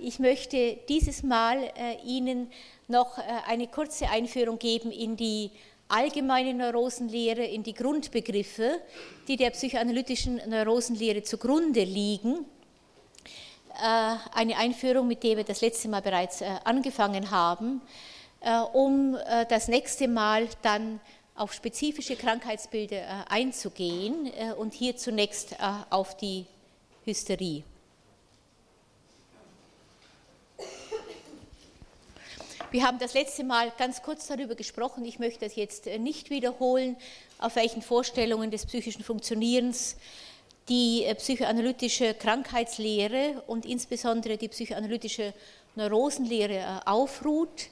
Ich möchte dieses Mal Ihnen noch eine kurze Einführung geben in die allgemeine Neurosenlehre, in die Grundbegriffe, die der psychoanalytischen Neurosenlehre zugrunde liegen. Eine Einführung, mit der wir das letzte Mal bereits angefangen haben, um das nächste Mal dann auf spezifische Krankheitsbilder äh, einzugehen äh, und hier zunächst äh, auf die Hysterie. Wir haben das letzte Mal ganz kurz darüber gesprochen. Ich möchte das jetzt nicht wiederholen, auf welchen Vorstellungen des psychischen Funktionierens die psychoanalytische Krankheitslehre und insbesondere die psychoanalytische Neurosenlehre aufruht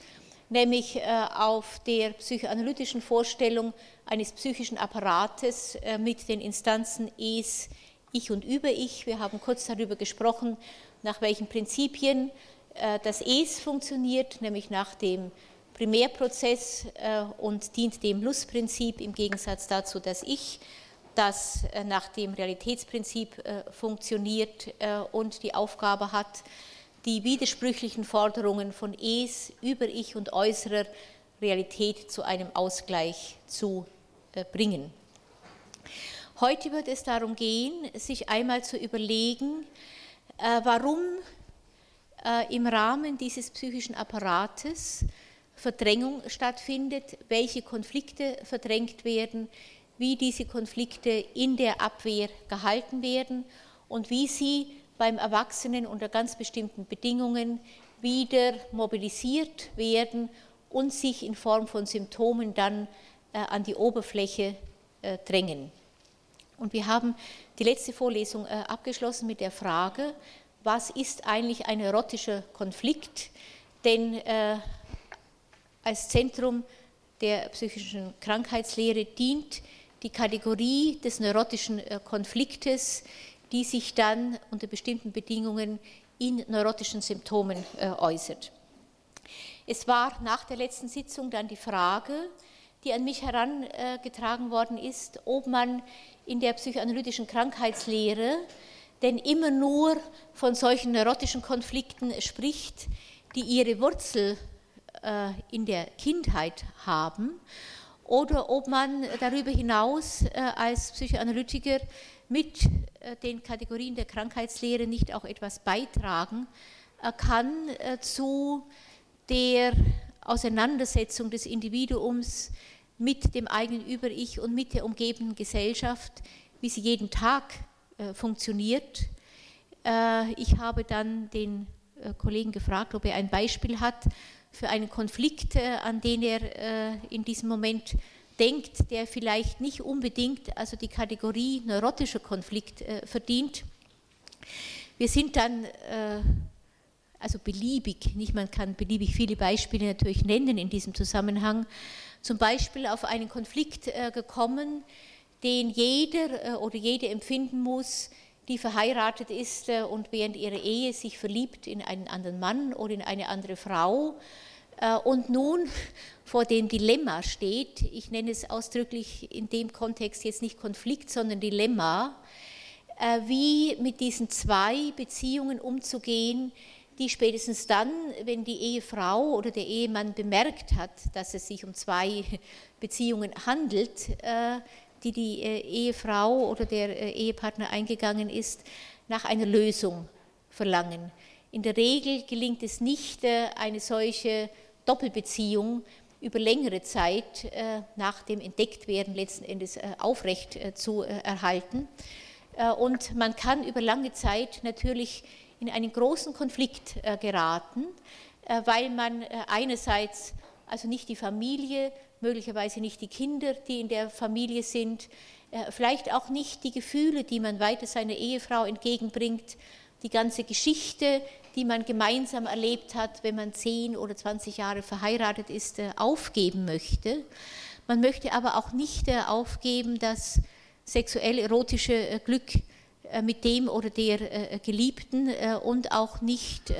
nämlich äh, auf der psychoanalytischen Vorstellung eines psychischen Apparates äh, mit den Instanzen Es, Ich und Über-Ich. Wir haben kurz darüber gesprochen, nach welchen Prinzipien äh, das Es funktioniert, nämlich nach dem Primärprozess und dient dem Lustprinzip im Gegensatz dazu das Ich, das nach dem Realitätsprinzip funktioniert und die Aufgabe hat, die widersprüchlichen Forderungen von Es, Über-Ich und äußerer Realität zu einem Ausgleich zu äh, bringen. Heute wird es darum gehen, sich einmal zu überlegen, äh, warum äh, im Rahmen dieses psychischen Apparates Verdrängung stattfindet, welche Konflikte verdrängt werden, wie diese Konflikte in der Abwehr gehalten werden und wie sie beim Erwachsenen unter ganz bestimmten Bedingungen wieder mobilisiert werden und sich in Form von Symptomen dann äh, an die Oberfläche äh, drängen. Und wir haben die letzte Vorlesung äh, abgeschlossen mit der Frage, was ist eigentlich ein erotischer Konflikt? Denn äh, als Zentrum der psychischen Krankheitslehre dient die Kategorie des neurotischen äh, Konfliktes die sich dann unter bestimmten Bedingungen in neurotischen Symptomen äh, äußert. Es war nach der letzten Sitzung dann die Frage, die an mich herangetragen worden ist, ob man in der psychoanalytischen Krankheitslehre denn immer nur von solchen neurotischen Konflikten spricht, die ihre Wurzel äh, in der Kindheit haben, oder ob man darüber hinaus äh, als Psychoanalytiker mit äh, den Kategorien der Krankheitslehre nicht auch etwas beitragen kann äh, zu der Auseinandersetzung des Individuums mit dem eigenen Über-Ich und mit der umgebenden Gesellschaft, wie sie jeden Tag äh, funktioniert. Ich habe dann den Kollegen gefragt, ob er ein Beispiel hat für einen Konflikt, an den er in diesem Moment denkt, der vielleicht nicht unbedingt also die Kategorie neurotischer Konflikt äh, verdient. Wir sind dann äh, also beliebig, nicht man kann beliebig viele Beispiele natürlich nennen in diesem Zusammenhang, zum Beispiel auf einen Konflikt äh, gekommen, den jeder äh, oder jede empfinden muss, die verheiratet ist äh, und während ihrer Ehe sich verliebt in einen anderen Mann oder in eine andere Frau. Äh, und nun vor dem Dilemma steht, ich nenne es ausdrücklich in dem Kontext jetzt nicht Konflikt, sondern Dilemma, wie mit diesen zwei Beziehungen umzugehen, die spätestens dann, wenn die Ehefrau oder der Ehemann bemerkt hat, dass es sich um zwei Beziehungen handelt, die die Ehefrau oder der Ehepartner eingegangen ist, nach einer Lösung verlangen. In der Regel gelingt es nicht, eine solche Doppelbeziehung über längere Zeit äh, nach dem Entdecktwerden letzten Endes äh, aufrecht äh, zu erhalten. Und man kann über lange Zeit natürlich in einen großen Konflikt geraten, weil man einerseits also nicht die Familie, möglicherweise nicht die Kinder, die in der Familie sind, vielleicht auch nicht die Gefühle, die man weiter seiner Ehefrau entgegenbringt, die ganze Geschichte, die man gemeinsam erlebt hat, wenn man 10 oder 20 Jahre verheiratet ist, äh, aufgeben möchte. Man möchte aber auch nicht äh, aufgeben, das sexuell-erotische äh, Glück mit dem oder der Geliebten und auch nicht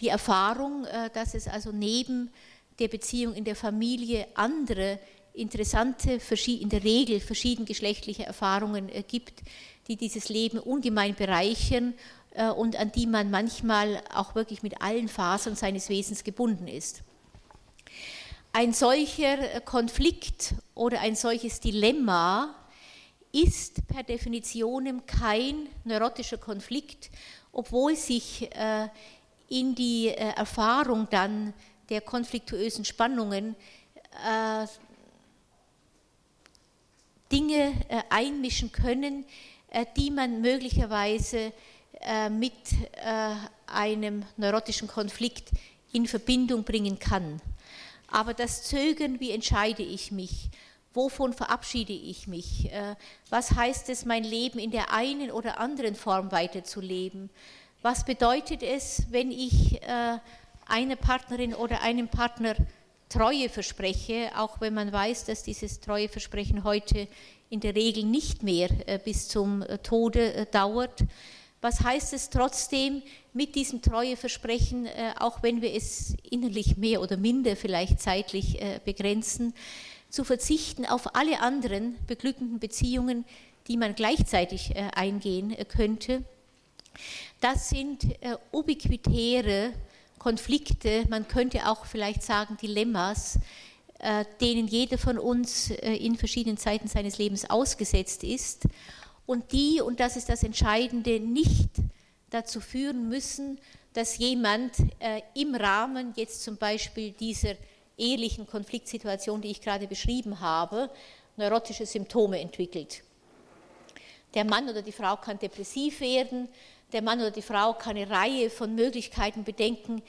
die Erfahrung, dass es also neben der Beziehung in der Familie andere interessante, in der Regel verschiedengeschlechtliche Erfahrungen gibt, die dieses Leben ungemein bereichern und an die man manchmal auch wirklich mit allen Fasern seines Wesens gebunden ist. Ein solcher Konflikt oder ein solches Dilemma ist per Definition kein neurotischer Konflikt, obwohl sich äh, in die äh, Erfahrung dann der konfliktuösen Spannungen äh, Dinge einmischen können, die man möglicherweise mit einem neurotischen Konflikt in Verbindung bringen kann. Aber das Zögern, wie entscheide ich mich? Wovon verabschiede ich mich? Äh, was heißt es, mein Leben in der einen oder anderen Form weiterzuleben? Was bedeutet es, wenn ich äh, einer Partnerin oder einem Partner Treue verspreche, auch wenn man weiß, dass dieses Treueversprechen heute in der Regel nicht mehr äh, bis zum Tode dauert? Was heißt es trotzdem mit diesem Treueversprechen, auch wenn wir es innerlich mehr oder minder vielleicht zeitlich begrenzen, zu verzichten auf alle anderen beglückenden Beziehungen, die man gleichzeitig äh, eingehen äh, könnte. Das sind äh, ubiquitäre Konflikte, man könnte auch vielleicht sagen Dilemmas, denen jeder von uns in verschiedenen Zeiten seines Lebens ausgesetzt ist und die, und das ist das Entscheidende, nicht dazu führen müssen, dass jemand im Rahmen jetzt zum Beispiel dieser ehelichen Konfliktsituation, die ich gerade beschrieben habe, neurotische Symptome entwickelt. Der Mann oder die Frau kann depressiv werden, der Mann oder die Frau kann eine Reihe von Möglichkeiten bedenken,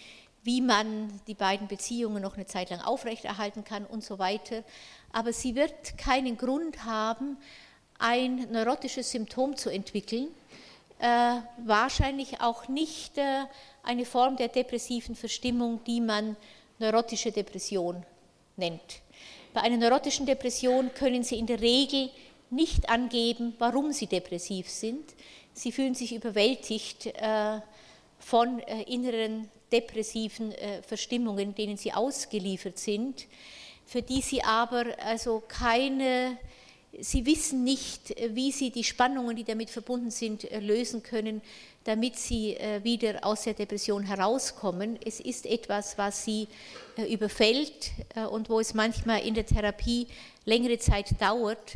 wie man die beiden Beziehungen noch eine Zeit lang aufrechterhalten kann und so weiter. Aber sie wird keinen Grund haben, ein neurotisches Symptom zu entwickeln, äh, wahrscheinlich auch nicht äh, eine Form der depressiven Verstimmung, die man neurotische Depression nennt. Bei einer neurotischen Depression können Sie in der Regel nicht angeben, warum Sie depressiv sind. Sie fühlen sich überwältigt äh, von äh, inneren depressiven äh, Verstimmungen, denen Sie ausgeliefert sind, für die Sie aber also keine Sie wissen nicht, wie Sie die Spannungen, die damit verbunden sind, lösen können, damit Sie wieder aus der Depression herauskommen. Es ist etwas, was Sie überfällt und wo es manchmal in der Therapie längere Zeit dauert,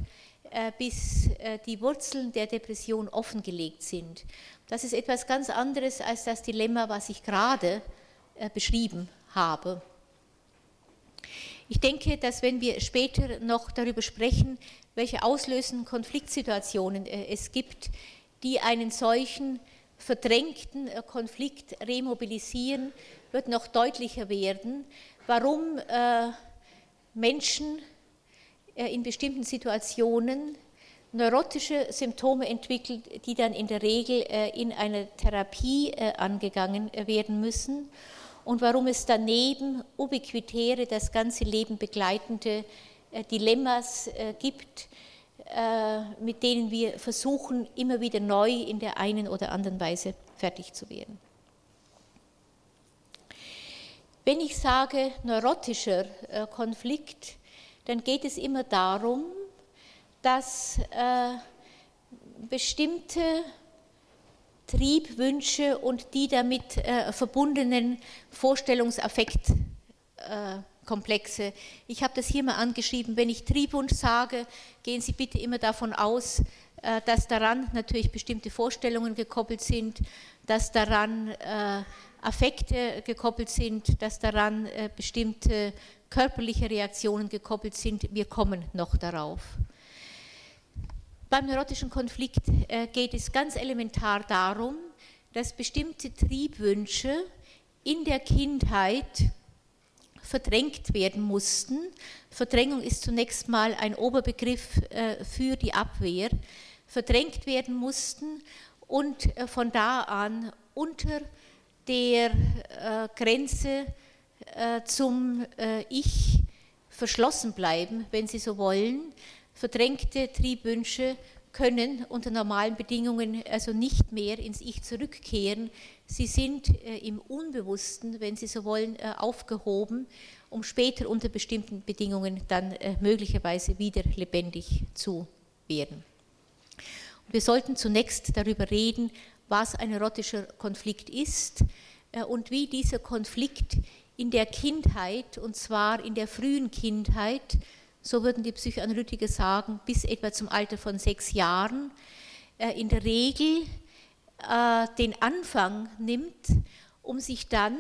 bis die Wurzeln der Depression offengelegt sind. Das ist etwas ganz anderes als das Dilemma, was ich gerade beschrieben habe. Ich denke, dass wenn wir später noch darüber sprechen, welche auslösenden Konfliktsituationen äh, es gibt, die einen solchen verdrängten äh, Konflikt remobilisieren, wird noch deutlicher werden, warum äh, Menschen in bestimmten Situationen neurotische Symptome entwickeln, die dann in der Regel in einer Therapie angegangen werden müssen und warum es daneben ubiquitäre, das ganze Leben begleitende äh, Dilemmas äh, gibt, äh, mit denen wir versuchen, immer wieder neu in der einen oder anderen Weise fertig zu werden. Wenn ich sage neurotischer Konflikt, dann geht es immer darum, dass bestimmte Triebwünsche und die damit äh, verbundenen Vorstellungsaffektkomplexe. Äh, ich habe das hier mal angeschrieben. Wenn ich Triebwunsch sage, gehen Sie bitte immer davon aus, äh, dass daran natürlich bestimmte Vorstellungen gekoppelt sind, dass daran äh, Affekte gekoppelt sind, dass daran äh, bestimmte körperliche Reaktionen gekoppelt sind. Wir kommen noch darauf. Beim neurotischen Konflikt äh, geht es ganz elementar darum, dass bestimmte Triebwünsche in der Kindheit verdrängt werden mussten. Verdrängung ist zunächst mal ein Oberbegriff äh, für die Abwehr. Verdrängt werden mussten und äh, von da an unter der Grenze zum Ich verschlossen bleiben, wenn Sie so wollen. Verdrängte Triebwünsche können unter normalen Bedingungen also nicht mehr ins Ich zurückkehren. Sie sind äh, im Unbewussten, wenn Sie so wollen, äh, aufgehoben, um später unter bestimmten Bedingungen dann äh, möglicherweise wieder lebendig zu werden. wir sollten zunächst darüber reden, was ein erotischer Konflikt ist und wie dieser Konflikt in der Kindheit, und zwar in der frühen Kindheit, so würden die Psychoanalytiker sagen, bis etwa zum Alter von sechs Jahren, in der Regel den Anfang nimmt, um sich dann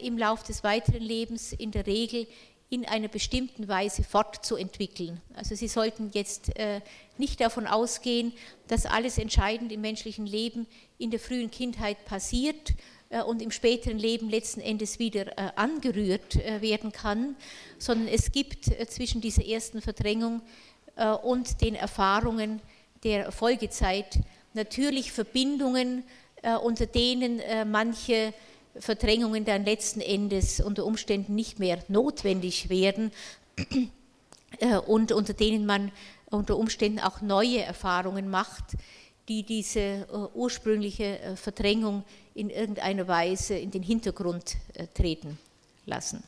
im Lauf des weiteren Lebens in der Regel in einer bestimmten Weise fortzuentwickeln. Also Sie sollten jetzt äh, nicht davon ausgehen, dass alles entscheidend im menschlichen Leben in der frühen Kindheit passiert äh, und im späteren Leben letzten Endes wieder äh, angerührt werden kann, sondern es gibt zwischen dieser ersten Verdrängung und den Erfahrungen der Folgezeit natürlich Verbindungen, unter denen manche Verdrängungen dann letzten Endes unter Umständen nicht mehr notwendig werden äh, und unter denen man unter Umständen auch neue Erfahrungen macht, die diese äh, ursprüngliche äh, Verdrängung in irgendeiner Weise in den Hintergrund treten lassen.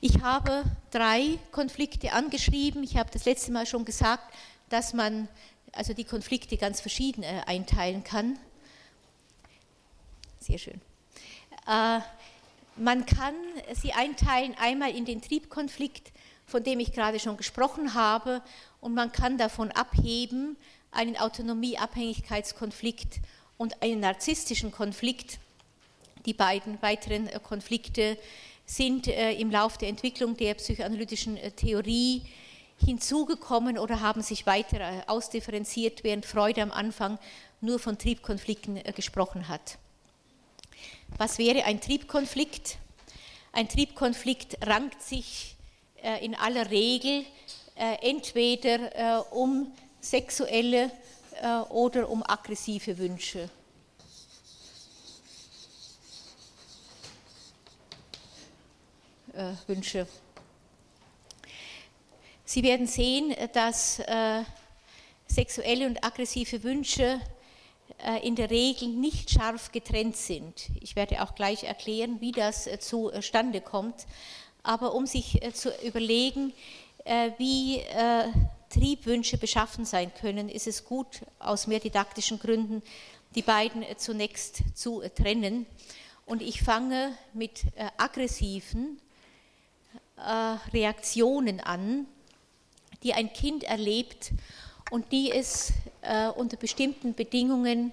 Ich habe drei Konflikte angeschrieben. Ich habe das letzte Mal schon gesagt, dass man also die Konflikte ganz verschieden einteilen kann. Sehr schön. Äh, man kann sie einteilen einmal in den Triebkonflikt, von dem ich gerade schon gesprochen habe, und man kann davon abheben einen Autonomie-Abhängigkeitskonflikt und einen narzisstischen Konflikt. Die beiden weiteren äh, Konflikte sind äh, im Laufe der Entwicklung der psychoanalytischen Theorie hinzugekommen oder haben sich weiter ausdifferenziert, während Freude am Anfang nur von Triebkonflikten gesprochen hat. Was wäre ein Triebkonflikt? Ein Triebkonflikt rankt sich äh, in aller Regel äh, entweder äh, um sexuelle oder um aggressive Wünsche. Wünsche. Sie werden sehen, dass sexuelle und aggressive Wünsche äh, in der Regel nicht scharf getrennt sind. Ich werde auch gleich erklären, wie das äh, zustande kommt. Aber um sich äh, zu überlegen, wie Triebwünsche beschaffen sein können, ist es gut, aus mehr didaktischen Gründen die beiden zunächst zu trennen. Und ich fange mit aggressiven Reaktionen an, die ein Kind erlebt und die es äh, unter bestimmten Bedingungen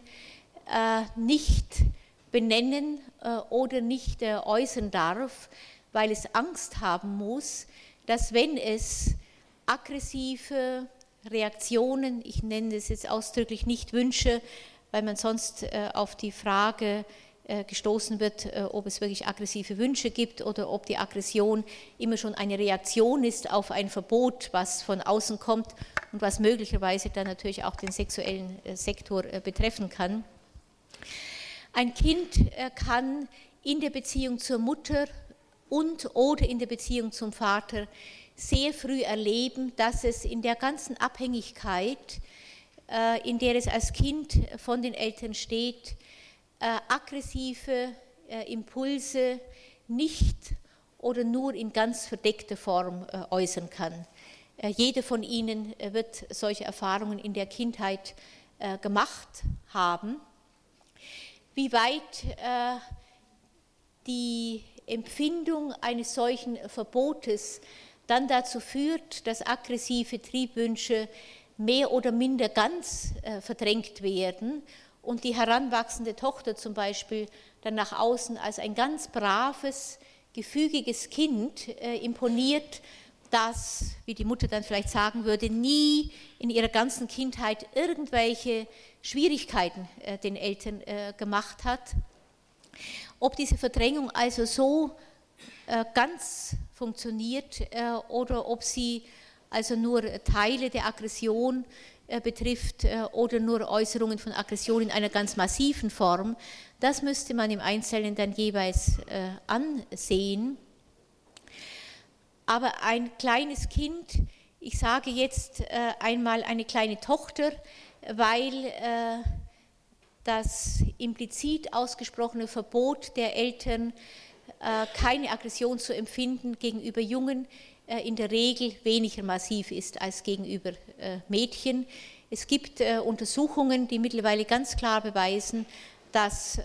äh, nicht benennen äh, oder nicht äh, äußern darf, weil es Angst haben muss, dass wenn es aggressive Reaktionen, ich nenne es jetzt ausdrücklich nicht Wünsche, weil man sonst äh, auf die Frage äh, gestoßen wird, äh, ob es wirklich aggressive Wünsche gibt oder ob die Aggression immer schon eine Reaktion ist auf ein Verbot, was von außen kommt und was möglicherweise dann natürlich auch den sexuellen Sektor betreffen kann. Ein Kind kann in der Beziehung zur Mutter und oder in der Beziehung zum Vater sehr früh erleben, dass es in der ganzen Abhängigkeit, in der es als Kind von den Eltern steht, äh, aggressive äh, Impulse nicht oder nur in ganz verdeckter Form äh, äußern kann. Jeder von Ihnen wird solche Erfahrungen in der Kindheit gemacht haben. Wie weit die Empfindung eines solchen Verbotes dann dazu führt, dass aggressive Triebwünsche mehr oder minder ganz verdrängt werden und die heranwachsende Tochter zum Beispiel dann nach außen als ein ganz braves, gefügiges Kind äh, imponiert, das, wie die Mutter dann vielleicht sagen würde, nie in ihrer ganzen Kindheit irgendwelche Schwierigkeiten äh, den Eltern äh, gemacht hat. Ob diese Verdrängung also so äh, ganz funktioniert äh, oder ob sie also nur Teile der Aggression äh, betrifft äh, oder nur Äußerungen von Aggression in einer ganz massiven Form, das müsste man im Einzelnen dann jeweils ansehen. Aber ein kleines Kind, ich sage jetzt einmal eine kleine Tochter, weil das implizit ausgesprochene Verbot der Eltern, keine Aggression zu empfinden gegenüber Jungen, in der Regel weniger massiv ist als gegenüber Mädchen. Es gibt Untersuchungen, die mittlerweile ganz klar beweisen, dass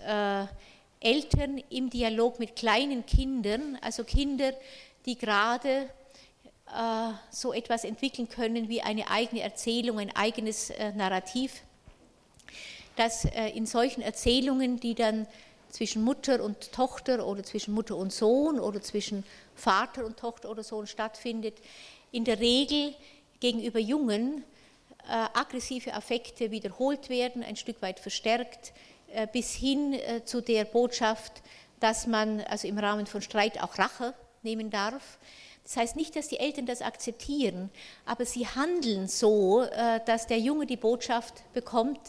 Eltern im Dialog mit kleinen Kindern, also Kinder, die gerade so etwas entwickeln können wie eine eigene Erzählung, ein eigenes Narrativ, dass in solchen Erzählungen, die dann zwischen Mutter und Tochter oder zwischen Mutter und Sohn oder zwischen Vater und Tochter oder Sohn stattfindet, in der Regel gegenüber Jungen äh, aggressive Affekte wiederholt werden, ein Stück weit verstärkt, äh, bis hin äh, zu der Botschaft, dass man also im Rahmen von Streit auch Rache nehmen darf. Das heißt nicht, dass die Eltern das akzeptieren, aber sie handeln so, äh, dass der Junge die Botschaft bekommt,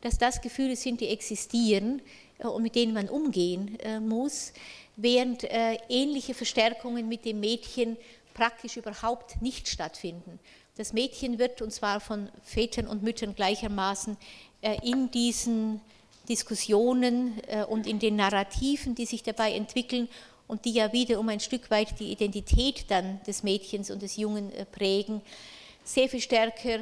dass das Gefühle sind, die existieren, und mit denen man umgehen äh, muss, während äh, ähnliche Verstärkungen mit dem Mädchen praktisch überhaupt nicht stattfinden. Das Mädchen wird, und zwar von Vätern und Müttern gleichermaßen, in diesen Diskussionen und in den Narrativen, die sich dabei entwickeln und die ja wieder um ein Stück weit die Identität dann des Mädchens und des Jungen prägen, sehr viel stärker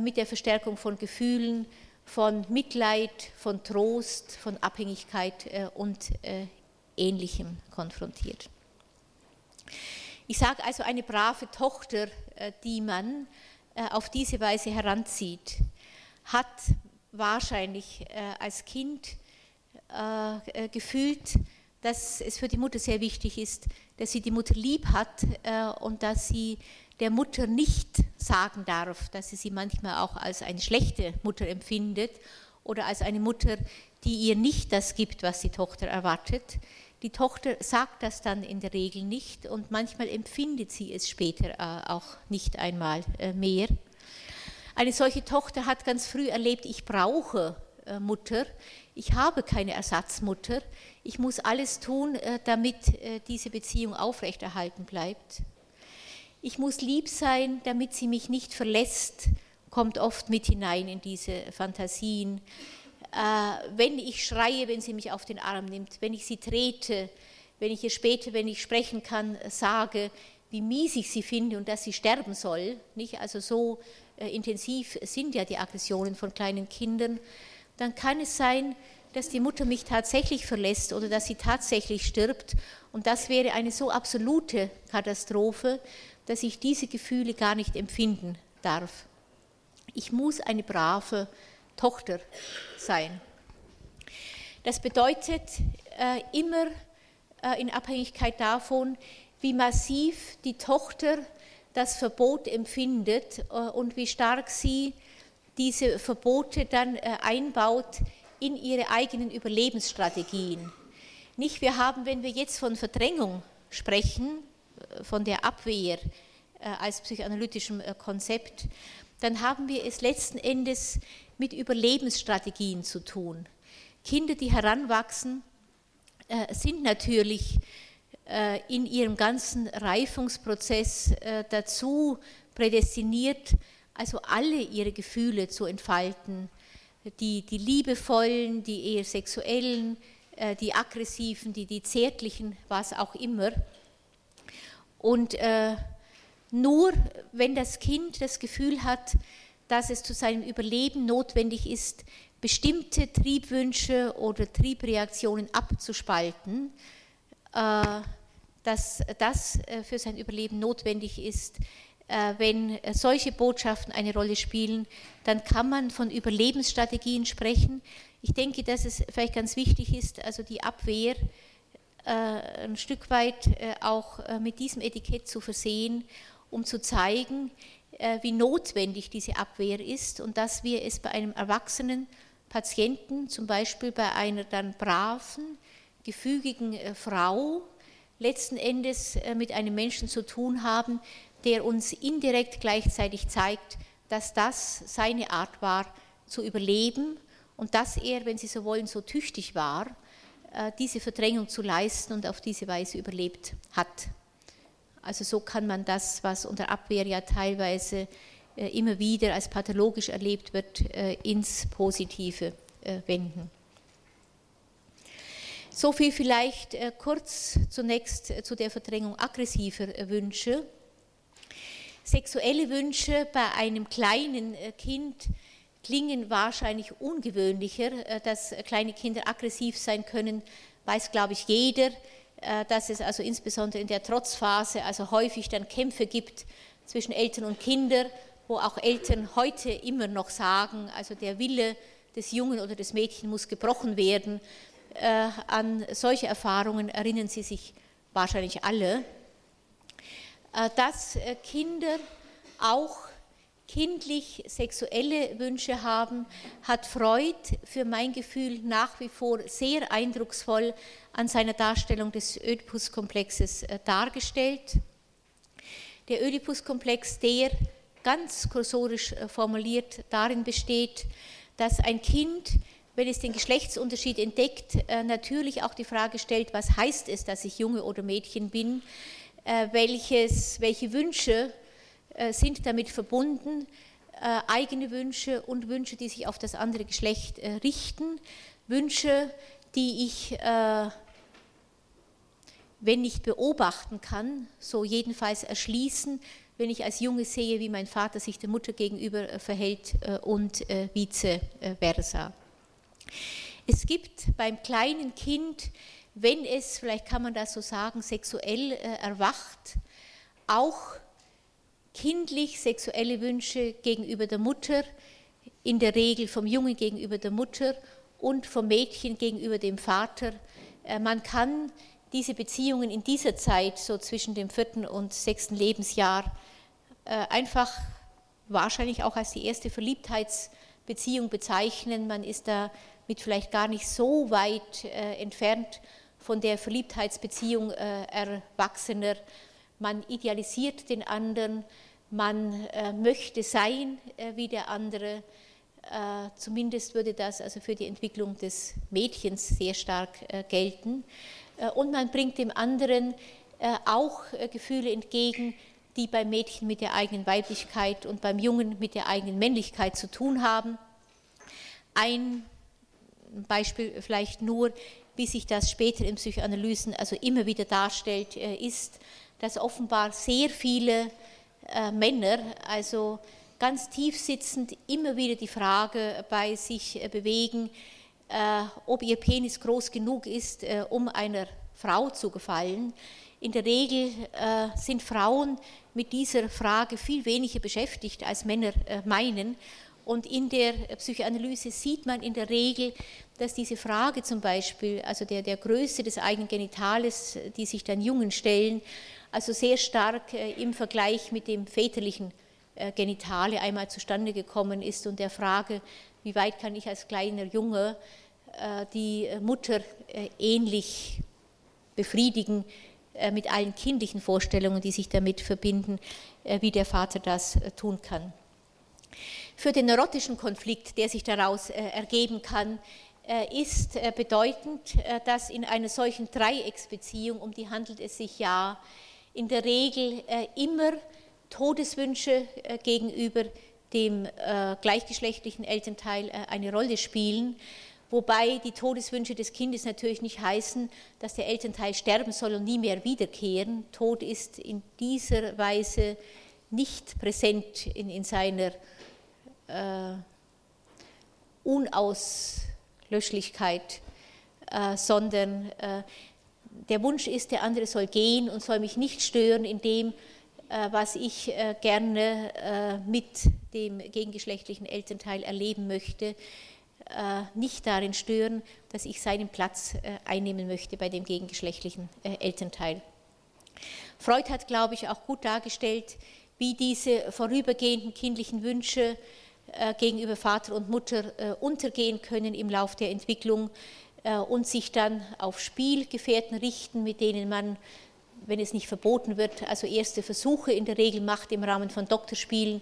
mit der Verstärkung von Gefühlen, von Mitleid, von Trost, von Abhängigkeit äh, und äh, Ähnlichem konfrontiert. Ich sage also, eine brave Tochter, äh, die man auf diese Weise heranzieht, hat wahrscheinlich als Kind gefühlt, dass es für die Mutter sehr wichtig ist, dass sie die Mutter lieb hat und dass sie der Mutter nicht sagen darf, dass sie sie manchmal auch als eine schlechte Mutter empfindet oder als eine Mutter, die ihr nicht das gibt, was die Tochter erwartet. Die Tochter sagt das dann in der Regel nicht und manchmal empfindet sie es später äh, auch nicht einmal äh, mehr. Eine solche Tochter hat ganz früh erlebt, ich brauche äh, Mutter, ich habe keine Ersatzmutter, ich muss alles tun, damit diese Beziehung aufrechterhalten bleibt. Ich muss lieb sein, damit sie mich nicht verlässt, kommt oft mit hinein in diese Fantasien. Äh, wenn ich schreie, wenn sie mich auf den Arm nimmt, wenn ich sie trete, wenn ich ihr später, wenn ich sprechen kann, sage, wie mies ich sie finde und dass sie sterben soll, nicht? also so äh, intensiv sind ja die Aggressionen von kleinen Kindern, dann kann es sein, dass die Mutter mich tatsächlich verlässt oder dass sie tatsächlich stirbt. Und das wäre eine so absolute Katastrophe, dass ich diese Gefühle gar nicht empfinden darf. Ich muss eine brave Tochter sein. Das bedeutet äh, immer äh, in Abhängigkeit davon, wie massiv die Tochter das Verbot empfindet äh, und wie stark sie diese Verbote dann einbaut in ihre eigenen Überlebensstrategien. Nicht, wir haben, wenn wir jetzt von Verdrängung sprechen, von der Abwehr äh, als psychoanalytischem äh, Konzept, dann haben wir es letzten Endes mit Überlebensstrategien zu tun. Kinder, die heranwachsen, äh, sind natürlich in ihrem ganzen Reifungsprozess dazu prädestiniert, also alle ihre Gefühle zu entfalten, die, die liebevollen, die eher sexuellen, die aggressiven, die, die zärtlichen, was auch immer. Und äh, nur wenn das Kind das Gefühl hat, dass es zu seinem Überleben notwendig ist, bestimmte Triebwünsche oder Triebreaktionen abzuspalten, äh, dass das äh, für sein Überleben notwendig ist, äh, wenn solche Botschaften eine Rolle spielen, dann kann man von Überlebensstrategien sprechen. Ich denke, dass es vielleicht ganz wichtig ist, also die Abwehr ein Stück weit äh, auch äh, mit diesem Etikett zu versehen, um zu zeigen, wie notwendig diese Abwehr ist und dass wir es bei einem erwachsenen Patienten, zum Beispiel bei einer dann braven, gefügigen Frau, letzten Endes mit einem Menschen zu tun haben, der uns indirekt gleichzeitig zeigt, dass das seine Art war zu überleben und dass er, wenn Sie so wollen, so tüchtig war, äh, diese Verdrängung zu leisten und auf diese Weise überlebt hat. Also so kann man das, was unter Abwehr ja teilweise äh, immer wieder als pathologisch erlebt wird, äh, ins Positive wenden. So viel vielleicht kurz zunächst zu der Verdrängung aggressiver Wünsche. Sexuelle Wünsche bei einem kleinen Kind klingen wahrscheinlich ungewöhnlicher. Dass kleine Kinder aggressiv sein können, weiß, glaube ich, jeder. Dass es also insbesondere in der Trotzphase also häufig dann Kämpfe gibt zwischen Eltern und Kindern, wo auch Eltern heute immer noch sagen, also der Wille des Jungen oder des Mädchens muss gebrochen werden. An solche Erfahrungen erinnern Sie sich wahrscheinlich alle. Dass Kinder auch kindlich sexuelle Wünsche haben, hat Freud für mein Gefühl nach wie vor sehr eindrucksvoll an seiner Darstellung des Oedipus-Komplexes äh, dargestellt. Der Oedipus-Komplex, der ganz kursorisch äh, formuliert darin besteht, dass ein Kind, wenn es den Geschlechtsunterschied entdeckt, äh, natürlich auch die Frage stellt, was heißt es, dass ich Junge oder Mädchen bin, welches, welche Wünsche sind damit verbunden äh, eigene Wünsche und Wünsche, die sich auf das andere Geschlecht äh, richten, Wünsche, die ich, wenn nicht beobachten kann, so jedenfalls erschließen, wenn ich als Junge sehe, wie mein Vater sich der Mutter gegenüber verhält und vice versa. Es gibt beim kleinen Kind, wenn es, vielleicht kann man das so sagen, sexuell erwacht, auch kindlich sexuelle Wünsche gegenüber der Mutter, in der Regel vom Jungen gegenüber der Mutter und vom Mädchen gegenüber dem Vater. Äh, man kann diese Beziehungen in dieser Zeit, so zwischen dem vierten und sechsten Lebensjahr, äh, einfach wahrscheinlich auch als die erste Verliebtheitsbeziehung bezeichnen. Man ist da mit vielleicht gar nicht so weit äh, entfernt von der Verliebtheitsbeziehung Erwachsener man idealisiert den anderen, man äh, möchte sein äh, wie der andere. Äh, zumindest würde das also für die Entwicklung des Mädchens sehr stark gelten. und man bringt dem anderen auch Gefühle entgegen, die beim Mädchen mit der eigenen Weiblichkeit und beim Jungen mit der eigenen Männlichkeit zu tun haben. Ein Beispiel vielleicht nur, wie sich das später in Psychoanalysen also immer wieder darstellt, ist, dass offenbar sehr viele äh, Männer, also ganz tief sitzend, immer wieder die Frage bei sich äh, bewegen, äh, ob ihr Penis groß genug ist, äh, um einer Frau zu gefallen. In der Regel äh, sind Frauen mit dieser Frage viel weniger beschäftigt, als Männer äh, meinen. Und in der Psychoanalyse sieht man in der Regel, dass diese Frage zum Beispiel, also der, der Größe des eigenen Genitales, die sich dann Jungen stellen, also sehr stark äh, im Vergleich mit dem väterlichen äh, Genitale einmal zustande gekommen ist und der Frage, wie weit kann ich als kleiner Junge äh, die Mutter ähnlich befriedigen mit allen kindlichen Vorstellungen, die sich damit verbinden, wie der Vater das tun kann. Für den neurotischen Konflikt, der sich daraus ergeben kann, ist bedeutend, dass in einer solchen Dreiecksbeziehung, um die handelt es sich ja, in der Regel äh, immer Todeswünsche äh, gegenüber dem äh, gleichgeschlechtlichen Elternteil eine Rolle spielen, wobei die Todeswünsche des Kindes natürlich nicht heißen, dass der Elternteil sterben soll und nie mehr wiederkehren. Tod ist in dieser Weise nicht präsent in, in seiner äh, Unauslöschlichkeit, äh, sondern äh, der Wunsch ist, der andere soll gehen und soll mich nicht stören in dem, äh, was ich äh, gerne äh, mit dem gegengeschlechtlichen Elternteil erleben möchte, nicht darin stören, dass ich seinen Platz einnehmen möchte bei dem gegengeschlechtlichen Elternteil. Freud hat, glaube ich, auch gut dargestellt, wie diese vorübergehenden kindlichen Wünsche gegenüber Vater und Mutter untergehen können im Lauf der Entwicklung und sich dann auf Spielgefährten richten, mit denen man, wenn es nicht verboten wird, also erste Versuche in der Regel macht im Rahmen von Doktorspielen,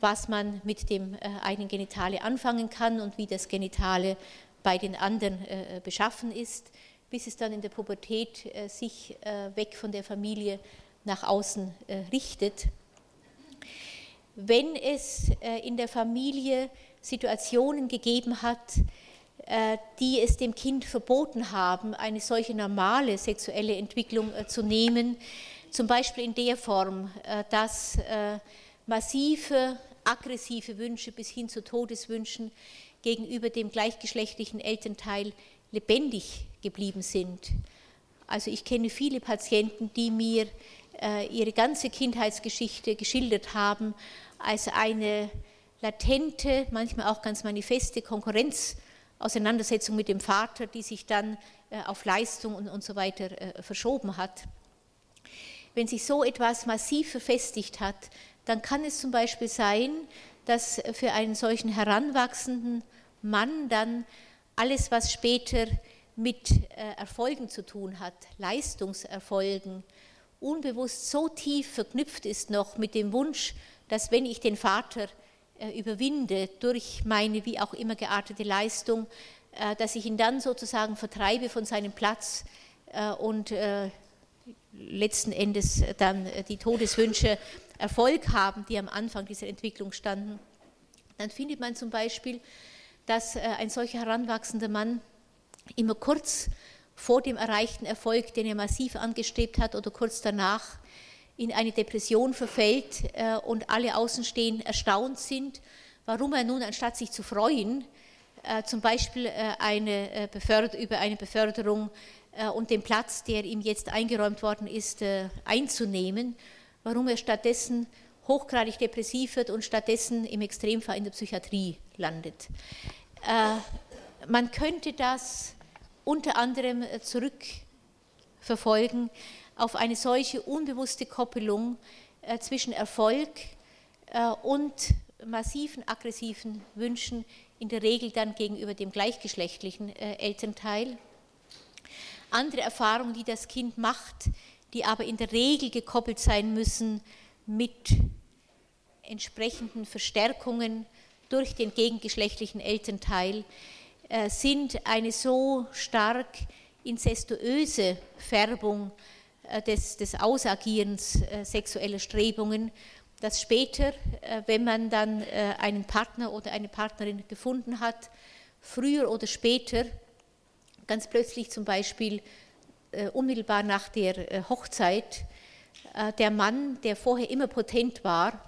was man mit dem äh, eigenen Genitale anfangen kann und wie das Genitale bei den anderen äh, beschaffen ist, bis es dann in der Pubertät sich weg von der Familie nach außen richtet. Wenn es in der Familie Situationen gegeben hat, äh, die es dem Kind verboten haben, eine solche normale sexuelle Entwicklung äh, zu nehmen, zum Beispiel in der Form, äh, dass massive aggressive Wünsche bis hin zu Todeswünschen gegenüber dem gleichgeschlechtlichen Elternteil lebendig geblieben sind. Also ich kenne viele Patienten, die mir äh, ihre ganze Kindheitsgeschichte geschildert haben als eine latente, manchmal auch ganz manifeste Konkurrenzauseinandersetzung mit dem Vater, die sich dann äh, auf Leistung und, so weiter äh, verschoben hat. Wenn sich so etwas massiv verfestigt hat, dann kann es zum Beispiel sein, dass für einen solchen heranwachsenden Mann dann alles, was später mit äh, Erfolgen zu tun hat, Leistungserfolgen, unbewusst so tief verknüpft ist noch mit dem Wunsch, dass wenn ich den Vater überwinde durch meine wie auch immer geartete Leistung, äh, dass ich ihn dann sozusagen vertreibe von seinem Platz und letzten Endes dann die Todeswünsche Erfolg haben, die am Anfang dieser Entwicklung standen, dann findet man zum Beispiel, dass äh, ein solcher heranwachsender Mann immer kurz vor dem erreichten Erfolg, den er massiv angestrebt hat, oder kurz danach in eine Depression verfällt äh, und alle Außenstehenden erstaunt sind, warum er nun, anstatt sich zu freuen, äh, zum Beispiel eine über eine Beförderung und den Platz, der ihm jetzt eingeräumt worden ist, einzunehmen, warum er stattdessen hochgradig depressiv wird und stattdessen im Extremfall in der Psychiatrie landet. Äh, man könnte das unter anderem äh, zurückverfolgen auf eine solche unbewusste Koppelung äh, zwischen Erfolg und massiven aggressiven Wünschen, in der Regel dann gegenüber dem gleichgeschlechtlichen Elternteil. Andere Erfahrungen, die das Kind macht, die aber in der Regel gekoppelt sein müssen mit entsprechenden Verstärkungen durch den gegengeschlechtlichen Elternteil, äh, sind eine so stark incestuöse Färbung äh, des, des Ausagierens äh, sexueller Strebungen, dass später, wenn man dann einen Partner oder eine Partnerin gefunden hat, früher oder später ganz plötzlich zum Beispiel unmittelbar nach der Hochzeit der Mann, der vorher immer potent war,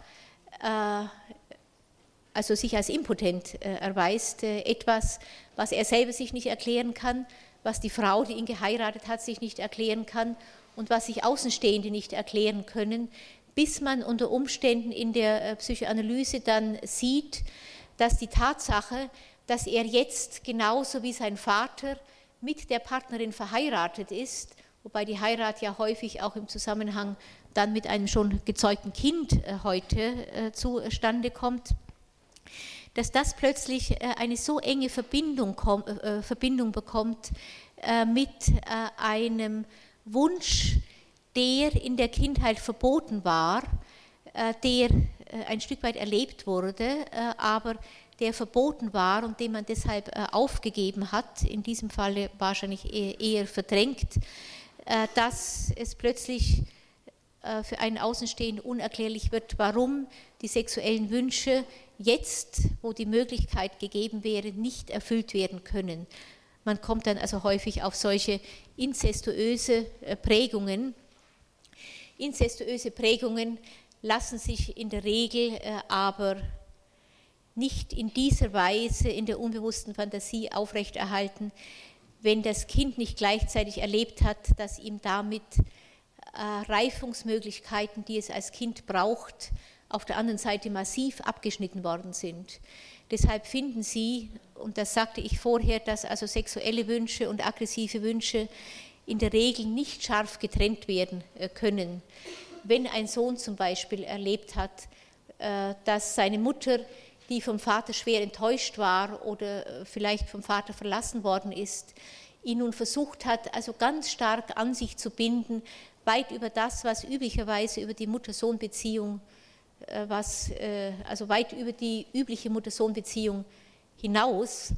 also sich als impotent äh, erweist, äh, etwas, was er selber sich nicht erklären kann, was die Frau, die ihn geheiratet hat, sich nicht erklären kann und was sich Außenstehende nicht erklären können, bis man unter Umständen in der äh, Psychoanalyse dann sieht, dass die Tatsache, dass er jetzt genauso wie sein Vater mit der Partnerin verheiratet ist, wobei die Heirat ja häufig auch im Zusammenhang dann mit einem schon gezeugten Kind heute zustande kommt, dass das plötzlich äh, eine so enge Verbindung, äh, bekommt äh, mit einem Wunsch, der in der Kindheit verboten war, der ein Stück weit erlebt wurde, aber der verboten war und den man deshalb aufgegeben hat, in diesem Falle wahrscheinlich eher verdrängt, dass es plötzlich für einen Außenstehenden unerklärlich wird, warum die sexuellen Wünsche jetzt, wo die Möglichkeit gegeben wäre, nicht erfüllt werden können. Man kommt dann also häufig auf solche inzestuöse äh, Prägungen. Inzestuöse Prägungen lassen sich in der Regel äh, aber nicht in dieser Weise in der unbewussten Fantasie aufrechterhalten, wenn das Kind nicht gleichzeitig erlebt hat, dass ihm damit äh, Reifungsmöglichkeiten, die es als Kind braucht, auf der anderen Seite massiv abgeschnitten worden sind. Deshalb finden Sie, und das sagte ich vorher, dass also sexuelle Wünsche und aggressive Wünsche in der Regel nicht scharf getrennt werden äh, können. Wenn ein Sohn zum Beispiel erlebt hat, äh, dass seine Mutter, die vom Vater schwer enttäuscht war oder äh, vielleicht vom Vater verlassen worden ist, ihn nun versucht hat, also ganz stark an sich zu binden, weit über das, was üblicherweise über die Mutter-Sohn-Beziehung äh, was äh, also weit über die übliche Mutter-Sohn-Beziehung hinaus,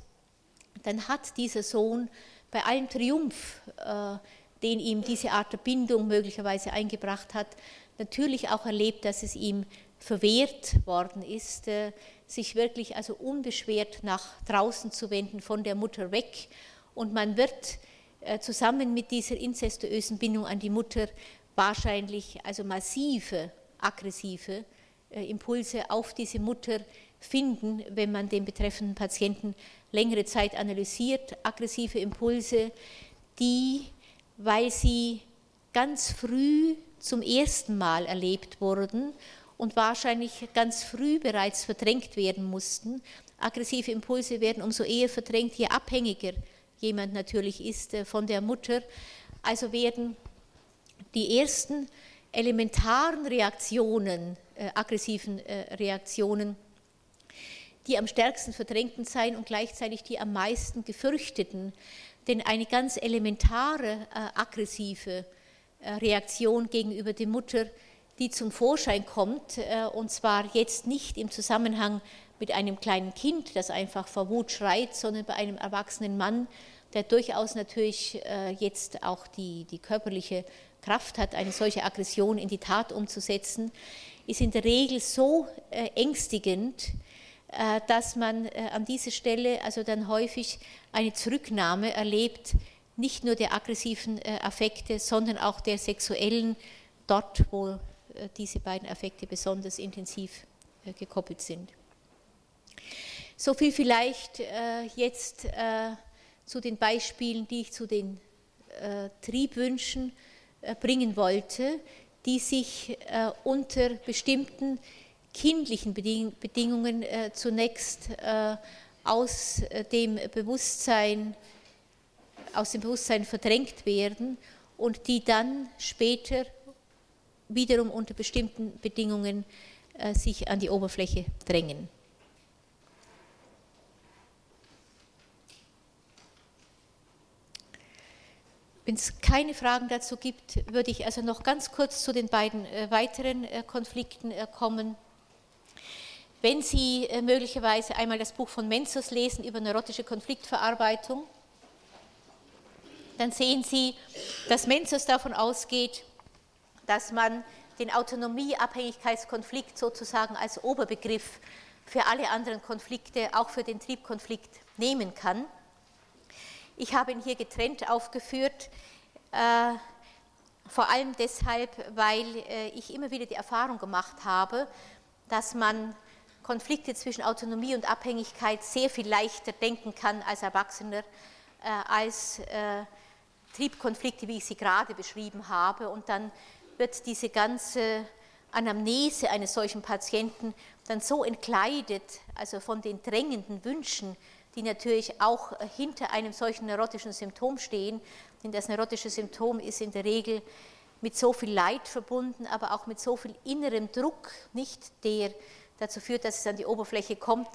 dann hat dieser Sohn bei allem Triumph, äh, den ihm diese Art der Bindung möglicherweise eingebracht hat, natürlich auch erlebt, dass es ihm verwehrt worden ist, sich wirklich also unbeschwert nach draußen zu wenden, von der Mutter weg. Und man wird zusammen mit dieser inzestuösen Bindung an die Mutter wahrscheinlich also massive aggressive Impulse auf diese Mutter finden, wenn man den betreffenden Patienten längere Zeit analysiert. Aggressive Impulse, die, weil sie ganz früh zum ersten Mal erlebt wurden und wahrscheinlich ganz früh bereits verdrängt werden mussten. Aggressive Impulse werden umso eher verdrängt, je abhängiger jemand natürlich ist äh, von der Mutter. Also werden die ersten elementaren Reaktionen, äh, aggressiven äh, Reaktionen, die am stärksten verdrängten sein und gleichzeitig die am meisten gefürchteten. Denn eine ganz elementare äh, aggressive äh, Reaktion gegenüber der Mutter, die zum Vorschein kommt, äh, und zwar jetzt nicht im Zusammenhang mit einem kleinen Kind, das einfach vor Wut schreit, sondern bei einem erwachsenen Mann, der durchaus natürlich äh, jetzt auch die, die körperliche Kraft hat, eine solche Aggression in die Tat umzusetzen, ist in der Regel so ängstigend, dass man an dieser Stelle also dann häufig eine Zurücknahme erlebt, nicht nur der aggressiven äh, Affekte, sondern auch der sexuellen, dort, wo äh, diese beiden Affekte besonders intensiv äh, gekoppelt sind. So viel vielleicht jetzt zu den Beispielen, die ich zu den Triebwünschen bringen wollte, die sich unter bestimmten kindlichen Bedingungen zunächst aus dem Bewusstsein aus dem Bewusstsein verdrängt werden und die dann später wiederum unter bestimmten Bedingungen äh, sich an die Oberfläche drängen. Wenn es keine Fragen dazu gibt, würde ich also noch ganz kurz zu den beiden äh, weiteren äh, Konflikten kommen. Wenn Sie möglicherweise einmal das Buch von Menzos lesen über neurotische Konfliktverarbeitung, dann sehen Sie, dass Menzos davon ausgeht, dass man den Autonomie-Abhängigkeitskonflikt sozusagen als Oberbegriff für alle anderen Konflikte, auch für den Triebkonflikt nehmen kann. Ich habe ihn hier getrennt aufgeführt, äh, vor allem deshalb, weil äh, ich immer wieder die Erfahrung gemacht habe, dass man Konflikte zwischen Autonomie und Abhängigkeit sehr viel leichter denken kann als Erwachsener, äh, als äh, Triebkonflikte, wie ich sie gerade beschrieben habe. Und dann wird diese ganze Anamnese eines solchen Patienten dann so entkleidet, also von den drängenden Wünschen, die natürlich auch hinter einem solchen neurotischen Symptom stehen. Denn das neurotische Symptom ist in der Regel mit so viel Leid verbunden, aber auch mit so viel innerem Druck, nicht der dazu führt, dass es an die Oberfläche kommt,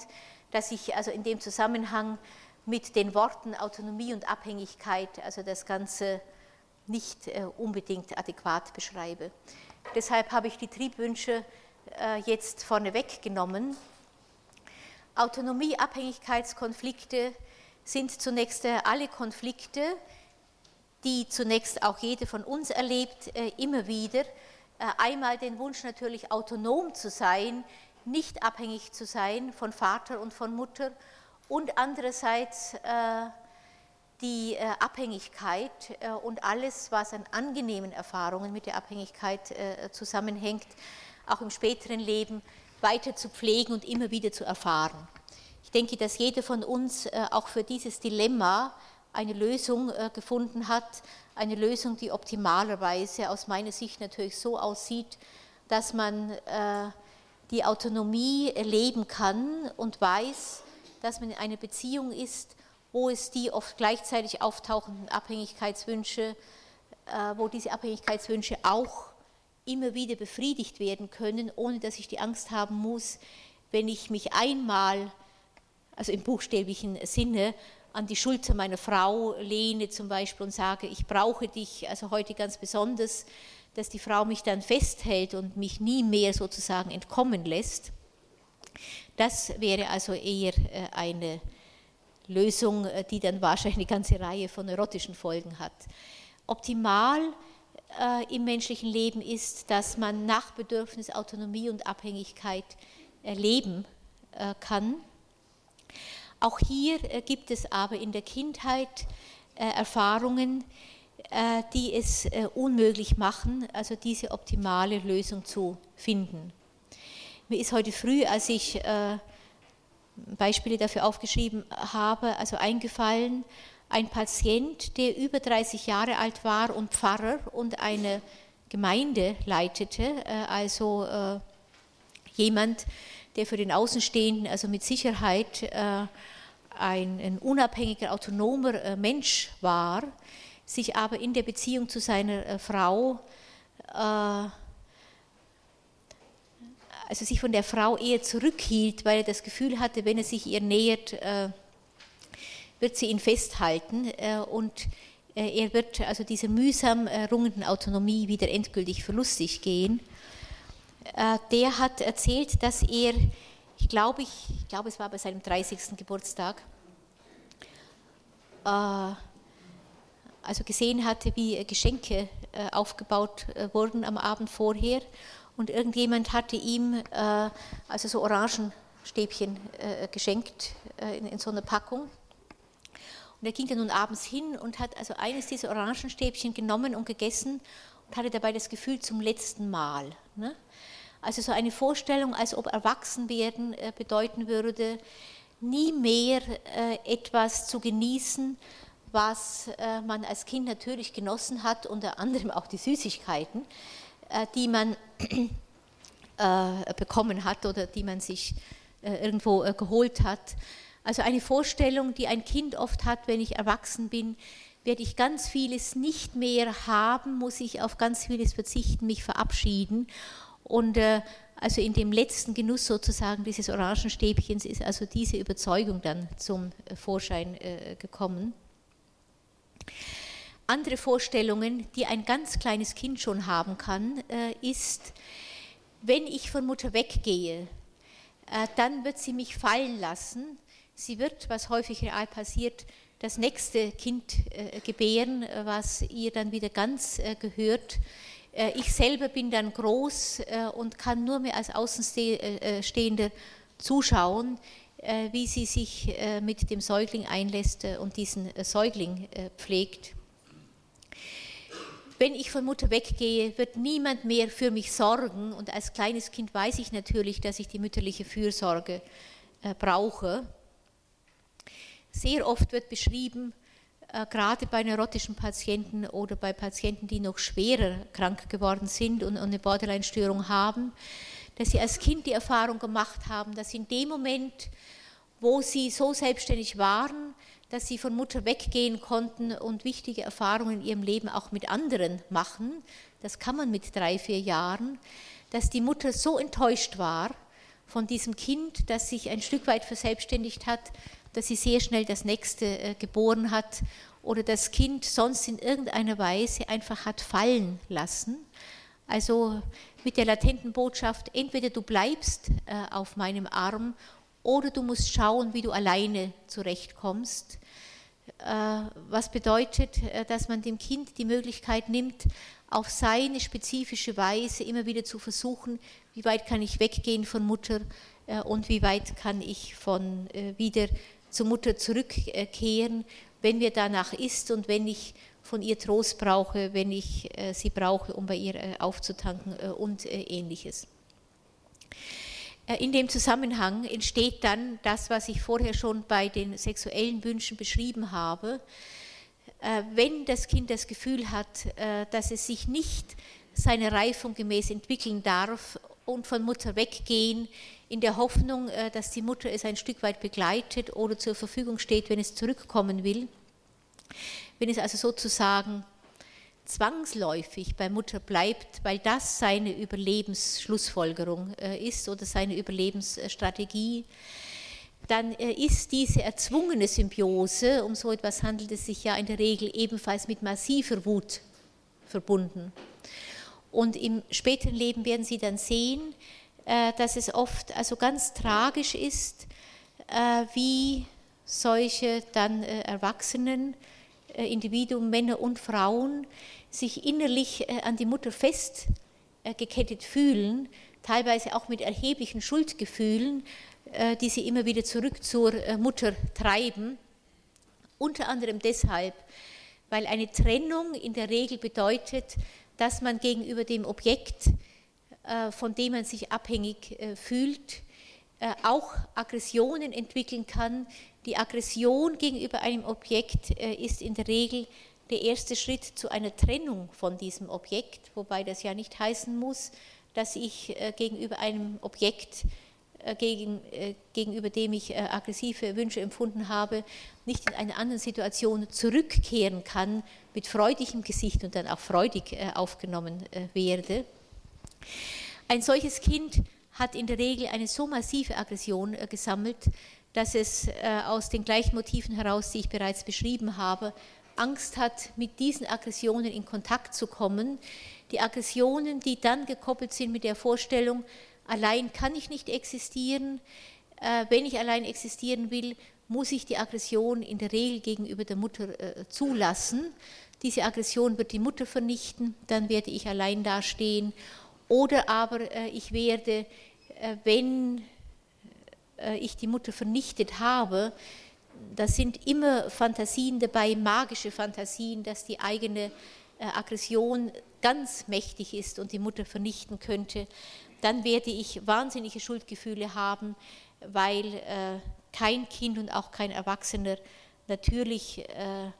dass ich also in dem Zusammenhang mit den Worten Autonomie und Abhängigkeit, also das Ganze nicht äh, unbedingt adäquat beschreibe. Deshalb habe ich die Triebwünsche äh, jetzt vorneweg genommen. Autonomie-Abhängigkeitskonflikte sind zunächst äh, alle Konflikte, die zunächst auch jede von uns erlebt, immer wieder. Einmal den Wunsch natürlich autonom zu sein, nicht abhängig zu sein von Vater und von Mutter und andererseits äh, die äh, Abhängigkeit äh, und alles, was an angenehmen Erfahrungen mit der Abhängigkeit zusammenhängt, auch im späteren Leben weiter zu pflegen und immer wieder zu erfahren. Ich denke, dass jeder von uns auch für dieses Dilemma eine Lösung gefunden hat, eine Lösung, die optimalerweise aus meiner Sicht natürlich so aussieht, dass man die Autonomie leben kann und weiß, dass man in einer Beziehung ist, wo es die oft gleichzeitig auftauchenden Abhängigkeitswünsche, äh, wo diese Abhängigkeitswünsche auch immer wieder befriedigt werden können, ohne dass ich die Angst haben muss, wenn ich mich einmal, also im buchstäblichen Sinne, an die Schulter meiner Frau lehne zum Beispiel und sage, ich brauche dich, also heute ganz besonders, dass die Frau mich dann festhält und mich nie mehr sozusagen entkommen lässt. Das wäre also eher äh, eine Lösung, äh, die dann wahrscheinlich eine ganze Reihe von neurotischen Folgen hat. Optimal äh, im menschlichen Leben ist, dass man nach Bedürfnis Autonomie und Abhängigkeit leben kann. Auch hier gibt es aber in der Kindheit Erfahrungen, die es unmöglich machen, also diese optimale Lösung zu finden. Mir ist heute früh, als ich äh, Beispiele dafür aufgeschrieben habe, also eingefallen, ein Patient, der über 30 Jahre alt war und Pfarrer und eine Gemeinde leitete, äh, also äh, jemand, der für den Außenstehenden also mit Sicherheit äh, ein, ein unabhängiger, autonomer Mensch war, sich aber in der Beziehung zu seiner Frau also sich von der Frau eher zurückhielt, weil er das Gefühl hatte, wenn er sich ihr nähert, wird sie ihn festhalten und er wird also dieser mühsam errungenen Autonomie wieder endgültig verlustig gehen. Äh, der hat erzählt, dass er, ich glaube, ich, ich glaube, es war bei seinem 30. Geburtstag, äh, also gesehen hatte, wie Geschenke äh, aufgebaut wurden am Abend vorher und irgendjemand hatte ihm also so Orangenstäbchen geschenkt in so einer Packung. Und er ging dann nun abends hin und hat also eines dieser Orangenstäbchen genommen und gegessen und hatte dabei das Gefühl zum letzten Mal. Ne? Also so eine Vorstellung, als ob Erwachsenwerden äh, bedeuten würde, nie mehr äh, etwas zu genießen, was äh, man als Kind natürlich genossen hat, unter anderem auch die Süßigkeiten, die man bekommen hat oder die man sich irgendwo geholt hat. Also eine Vorstellung, die ein Kind oft hat, wenn ich erwachsen bin, werde ich ganz vieles nicht mehr haben, muss ich auf ganz vieles verzichten, mich verabschieden und äh, also in dem letzten Genuss sozusagen dieses Orangenstäbchens ist also diese Überzeugung dann zum äh, Vorschein äh, gekommen. Andere Vorstellungen, die ein ganz kleines Kind schon haben kann, ist, wenn ich von Mutter weggehe, dann wird sie mich fallen lassen. Sie wird, was häufig real passiert, das nächste Kind gebären, was ihr dann wieder ganz gehört. Äh, ich selber bin dann groß äh, und kann nur mehr als Außenstehender äh, zuschauen, wie sie sich mit dem Säugling einlässt und diesen Säugling pflegt. Wenn ich von Mutter weggehe, wird niemand mehr für mich sorgen und als kleines Kind weiß ich natürlich, dass ich die mütterliche Fürsorge brauche. Sehr oft wird beschrieben, äh, gerade bei neurotischen Patienten oder bei Patienten, die noch schwerer krank geworden sind und eine Borderline-Störung haben, dass sie als Kind die Erfahrung gemacht haben, dass in dem Moment, wo sie so selbstständig waren, dass sie von Mutter weggehen konnten und wichtige Erfahrungen in ihrem Leben auch mit anderen machen, das kann man mit drei, vier Jahren, dass die Mutter so enttäuscht war von diesem Kind, das sich ein Stück weit verselbstständigt hat, dass sie sehr schnell das nächste äh, geboren hat oder das Kind sonst in irgendeiner Weise einfach hat fallen lassen. Also mit der latenten Botschaft, entweder du bleibst äh, auf meinem Arm oder du musst schauen, wie du alleine zurechtkommst. Äh, was bedeutet, dass man dem Kind die Möglichkeit nimmt, auf seine spezifische Weise immer wieder zu versuchen, wie weit kann ich weggehen von Mutter und wie weit kann ich von wieder zur Mutter zurückkehren, wenn mir danach ist und wenn ich von ihr Trost brauche, wenn ich äh, sie brauche, um bei ihr äh, aufzutanken äh, und ähnliches. In dem Zusammenhang entsteht dann das, was ich vorher schon bei den sexuellen Wünschen beschrieben habe. Wenn das Kind das Gefühl hat, dass es sich nicht seiner Reifung gemäß entwickeln darf und von Mutter weggehen, in der Hoffnung, äh, dass die Mutter es ein Stück weit begleitet oder zur Verfügung steht, wenn es zurückkommen will. Wenn es also sozusagen zwangsläufig bei Mutter bleibt, weil das seine Überlebensschlussfolgerung äh, ist oder seine Überlebensstrategie, dann äh, ist diese erzwungene Symbiose, um so etwas handelt es sich ja in der Regel ebenfalls mit massiver Wut verbunden. Und im späteren Leben werden Sie dann sehen, äh, dass es oft also ganz tragisch ist, äh, wie solche dann äh, Erwachsenen, Individuen, Männer und Frauen, sich innerlich an die Mutter festgekettet fühlen, teilweise auch mit erheblichen Schuldgefühlen, die sie immer wieder zurück zur Mutter treiben. Unter anderem deshalb, weil eine Trennung in der Regel bedeutet, dass man gegenüber dem Objekt von dem man sich abhängig fühlt, auch Aggressionen entwickeln kann. Die Aggression gegenüber einem Objekt ist in der Regel der erste Schritt zu einer Trennung von diesem Objekt, wobei das ja nicht heißen muss, dass ich gegenüber einem Objekt äh, gegen, äh, gegenüber dem ich äh, aggressive Wünsche empfunden habe, nicht in eine andere Situation zurückkehren kann, mit freudigem Gesicht und dann auch freudig aufgenommen werde. Ein solches Kind hat in der Regel eine so massive Aggression gesammelt, dass es aus den gleichen Motiven heraus, die ich bereits beschrieben habe, Angst hat, mit diesen Aggressionen in Kontakt zu kommen. Die Aggressionen, die dann gekoppelt sind mit der Vorstellung, Allein kann ich nicht existieren. Äh, wenn ich allein existieren will, muss ich die Aggression in der Regel gegenüber der Mutter äh, zulassen. Diese Aggression wird die Mutter vernichten, dann werde ich allein dastehen. Oder aber äh, ich werde, wenn ich die Mutter vernichtet habe, da sind immer Fantasien dabei, magische Fantasien, dass die eigene Aggression ganz mächtig ist und die Mutter vernichten könnte dann werde ich wahnsinnige Schuldgefühle haben, weil äh, kein Kind und auch kein Erwachsener natürlich äh,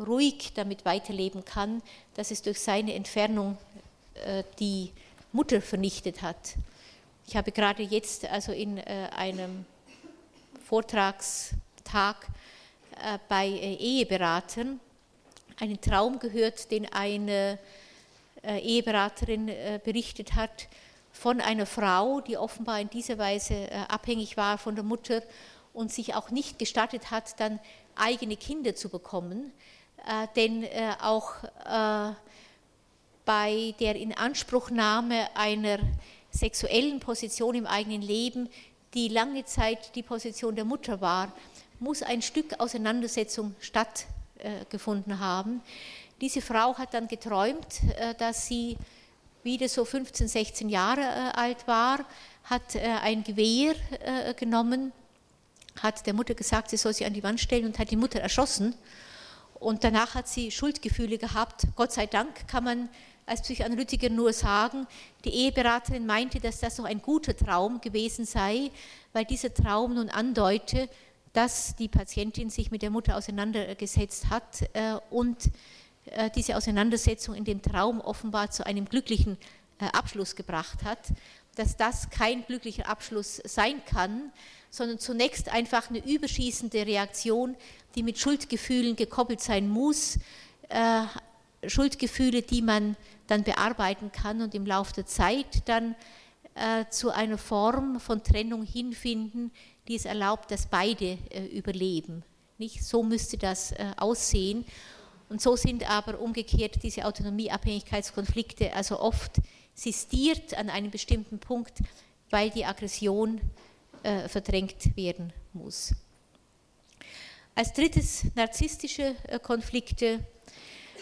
ruhig damit weiterleben kann, dass es durch seine Entfernung äh, die Mutter vernichtet hat. Ich habe gerade jetzt also in äh, einem Vortragstag äh, bei Eheberatern einen Traum gehört, den eine Eheberaterin berichtet hat, von einer Frau, die offenbar in dieser Weise abhängig war von der Mutter und sich auch nicht gestattet hat, dann eigene Kinder zu bekommen. Äh, denn äh, auch bei der Inanspruchnahme einer sexuellen Position im eigenen Leben, die lange Zeit die Position der Mutter war, muss ein Stück Auseinandersetzung stattgefunden haben. Diese Frau hat dann geträumt, dass sie wieder so 15, 16 Jahre äh, alt war, hat äh, ein Gewehr äh, genommen, hat der Mutter gesagt, sie soll sich an die Wand stellen und hat die Mutter erschossen. Und danach hat sie Schuldgefühle gehabt. Gott sei Dank kann man als Psychoanalytiker nur sagen, die Eheberaterin meinte, dass das noch ein guter Traum gewesen sei, weil dieser Traum nun andeute, dass die Patientin sich mit der Mutter auseinandergesetzt hat und äh, diese Auseinandersetzung in dem Traum offenbar zu einem glücklichen äh, Abschluss gebracht hat, dass das kein glücklicher Abschluss sein kann, sondern zunächst einfach eine überschießende Reaktion, die mit Schuldgefühlen gekoppelt sein muss, äh, Schuldgefühle, die man dann bearbeiten kann und im Laufe der Zeit dann zu einer Form von Trennung hinfinden, die es erlaubt, dass beide überleben. Nicht? So müsste das aussehen. Und so sind aber umgekehrt diese Autonomieabhängigkeitskonflikte also oft sistiert an einem bestimmten Punkt, weil die Aggression äh, verdrängt werden muss. Als drittes narzisstische äh, Konflikte.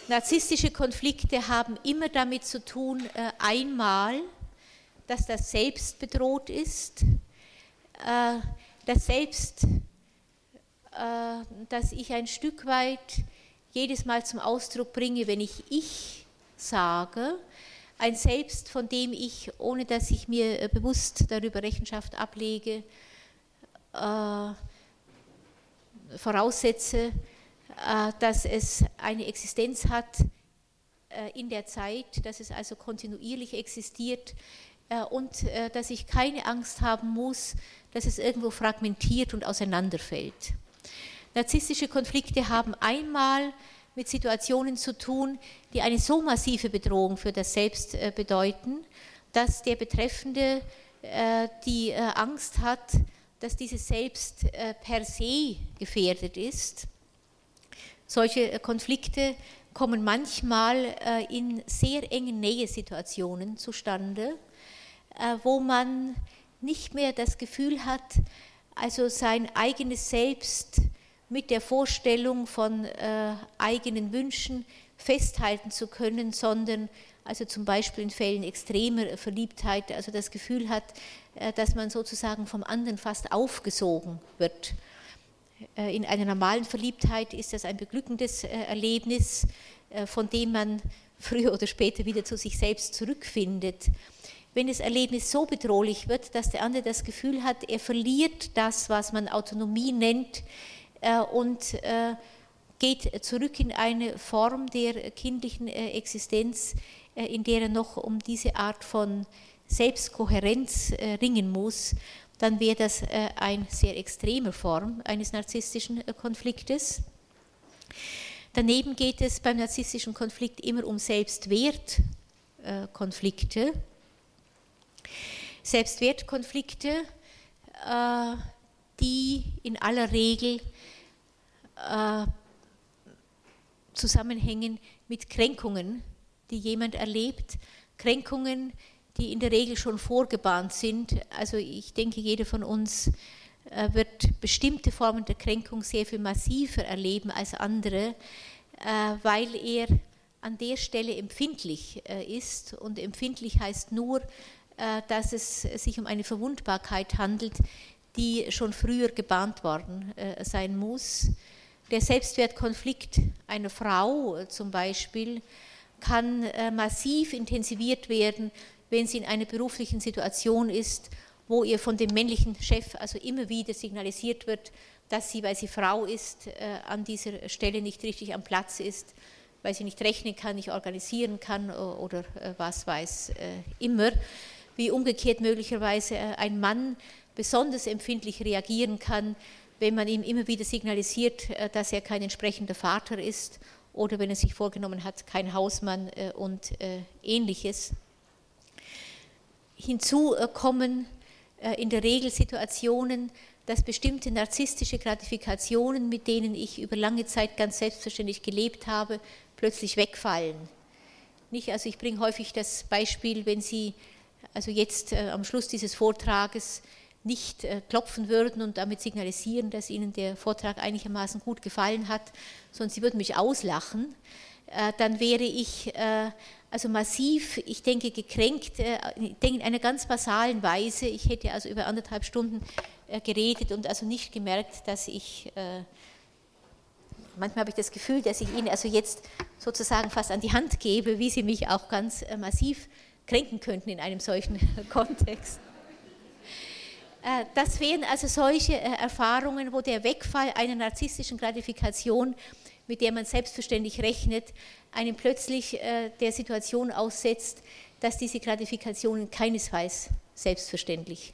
Narzisstische Konflikte haben immer damit zu tun, äh, einmal, dass das Selbst bedroht ist, äh, das Selbst, dass ich ein Stück weit jedes Mal zum Ausdruck bringe, wenn ich ich sage, ein Selbst, von dem ich, ohne dass ich mir äh, bewusst darüber Rechenschaft ablege, äh, voraussetze, äh, dass es eine Existenz hat äh, in der Zeit, dass es also kontinuierlich existiert äh, und äh, dass ich keine Angst haben muss, dass es irgendwo fragmentiert und auseinanderfällt. Narzisstische Konflikte haben einmal mit Situationen zu tun, die eine so massive Bedrohung für das Selbst äh, bedeuten, dass der Betreffende äh, die äh, Angst hat, dass dieses Selbst per se gefährdet ist. Solche Konflikte kommen manchmal in sehr engen Nähesituationen zustande, wo man nicht mehr das Gefühl hat, also sein eigenes Selbst mit der Vorstellung von äh, eigenen Wünschen festhalten zu können, sondern also zum Beispiel in Fällen extremer Verliebtheit, also das Gefühl hat, äh, dass man sozusagen vom anderen fast aufgesogen wird. Äh, in einer normalen Verliebtheit ist das ein beglückendes äh, Erlebnis, äh, von dem man früher oder später wieder zu sich selbst zurückfindet. wenn das Erlebnis so bedrohlich wird, dass der andere das Gefühl hat, er verliert das, was man Autonomie nennt und äh, geht zurück in eine Form der kindlichen äh, Existenz, äh, in der er noch um diese Art von Selbstkohärenz äh, ringen muss, dann wäre das eine sehr extreme Form eines narzisstischen Konfliktes. Daneben geht es beim narzisstischen Konflikt immer um Selbstwertkonflikte. Selbstwertkonflikte, die in aller Regel zusammenhängen mit Kränkungen, die jemand erlebt, Kränkungen, die in der Regel schon vorgebahnt sind. Also ich denke, jeder von uns äh, wird bestimmte Formen der Kränkung sehr viel massiver erleben als andere, äh, weil er an der Stelle empfindlich äh, ist. Und empfindlich heißt nur, dass es sich um eine Verwundbarkeit handelt, die schon früher gebahnt worden sein muss. Der Selbstwertkonflikt einer Frau äh, zum Beispiel kann äh, massiv intensiviert werden, wenn sie in einer beruflichen Situation ist, wo ihr von dem männlichen Chef also immer wieder signalisiert wird, dass sie, weil sie Frau ist, äh, an dieser Stelle nicht richtig am Platz ist, weil sie nicht rechnen kann, nicht organisieren kann oder was weiß immer, wie umgekehrt möglicherweise ein Mann besonders empfindlich reagieren kann, wenn man ihm immer wieder signalisiert, äh, dass er kein entsprechender Vater ist oder wenn er sich vorgenommen hat, kein Hausmann äh, und äh, ähnliches. Hinzu kommen in der Regel Situationen, dass bestimmte narzisstische Gratifikationen, mit denen ich über lange Zeit ganz selbstverständlich gelebt habe, plötzlich wegfallen. Nicht, also ich bringe häufig das Beispiel, wenn Sie also jetzt am Schluss dieses Vortrages nicht äh, klopfen würden und damit signalisieren, dass ihnen der Vortrag einigermaßen gut gefallen hat, sondern sie würden mich auslachen, äh, dann wäre ich äh, also massiv, ich denke, gekränkt, ich denke in einer ganz basalen Weise. Ich hätte also über anderthalb Stunden geredet und also nicht gemerkt, dass ich, manchmal habe ich das Gefühl, dass ich Ihnen also jetzt sozusagen fast an die Hand gebe, wie Sie mich auch ganz massiv kränken könnten in einem solchen Kontext. Äh, das wären also solche äh, Erfahrungen, wo der Wegfall einer narzisstischen Gratifikation, mit der man selbstverständlich rechnet, einen plötzlich äh, der Situation aussetzt, dass diese Gratifikationen keinesfalls selbstverständlich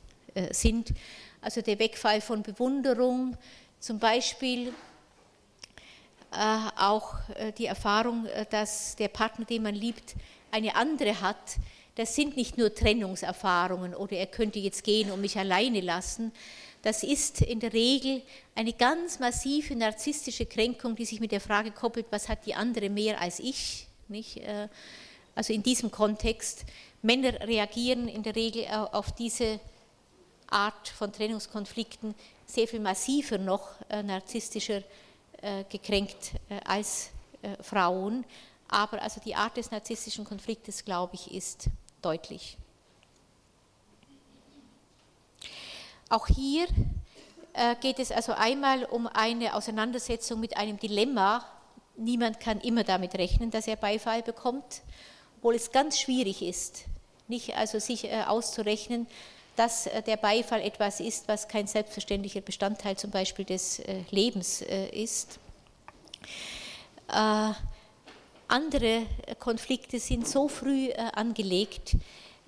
sind. Also der Wegfall von Bewunderung, zum Beispiel auch die Erfahrung, dass der Partner, den man liebt, eine andere hat, das sind nicht nur Trennungserfahrungen oder er könnte jetzt gehen und mich alleine lassen. Das ist in der Regel eine ganz massive narzisstische Kränkung, die sich mit der Frage koppelt, was hat die andere mehr als ich? Nicht? Äh, also in diesem Kontext. Männer reagieren in der Regel auf diese Art von Trennungskonflikten sehr viel massiver noch äh, narzisstischer äh, gekränkt als Frauen. Aber also die Art des narzisstischen Konfliktes, glaube ich, ist deutlich. Auch hier äh, geht es also einmal um eine Auseinandersetzung mit einem Dilemma. Niemand kann immer damit rechnen, dass er Beifall bekommt, obwohl es ganz schwierig ist, nicht also sich äh, auszurechnen, dass äh, der Beifall etwas ist, was kein selbstverständlicher Bestandteil zum Beispiel des Lebens ist. Andere Konflikte sind so früh äh, angelegt,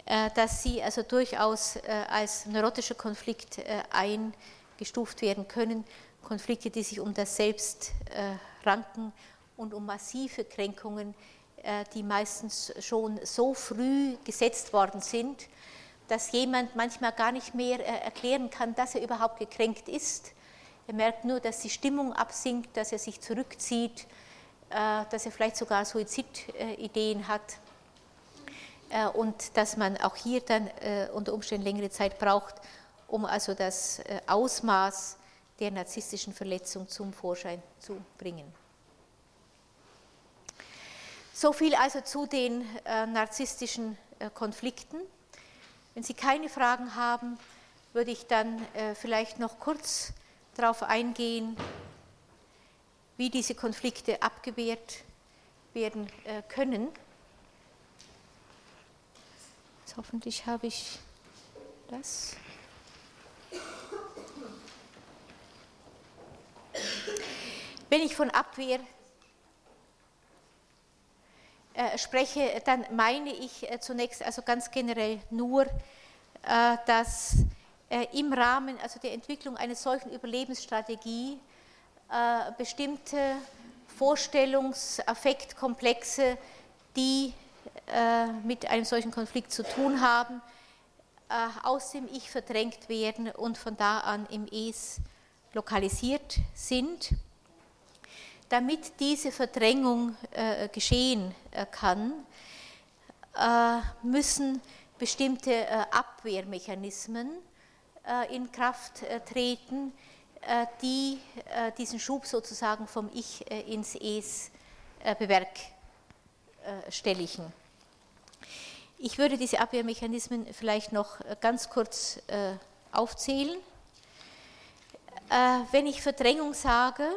äh, dass sie also durchaus äh, als neurotischer Konflikt eingestuft werden können. Konflikte, die sich um das Selbst ranken und um massive Kränkungen, die meistens schon so früh gesetzt worden sind, dass jemand manchmal gar nicht mehr erklären kann, dass er überhaupt gekränkt ist. Er merkt nur, dass die Stimmung absinkt, dass er sich zurückzieht, äh, dass er vielleicht sogar Suizidideen hat äh, und dass man auch hier dann äh, unter Umständen längere Zeit braucht, um also das Ausmaß der narzisstischen Verletzung zum Vorschein zu bringen. So viel also zu den narzisstischen Konflikten. Wenn Sie keine Fragen haben, würde ich dann vielleicht noch kurz darauf eingehen, wie diese Konflikte abgewehrt werden äh, können. Jetzt hoffentlich habe ich das. Wenn ich von Abwehr äh, spreche, dann meine ich äh, zunächst also ganz generell nur, dass im Rahmen also der Entwicklung einer solchen Überlebensstrategie äh, bestimmte Vorstellungs-, Affektkomplexe, die äh, mit einem solchen Konflikt zu tun haben, aus dem Ich verdrängt werden und von da an im Es lokalisiert sind. Damit diese Verdrängung geschehen kann, müssen bestimmte Abwehrmechanismen äh, in Kraft äh, treten, äh, die diesen Schub sozusagen vom Ich ins Es bewerkstelligen. Ich würde diese Abwehrmechanismen vielleicht noch ganz kurz aufzählen. Wenn ich Verdrängung sage,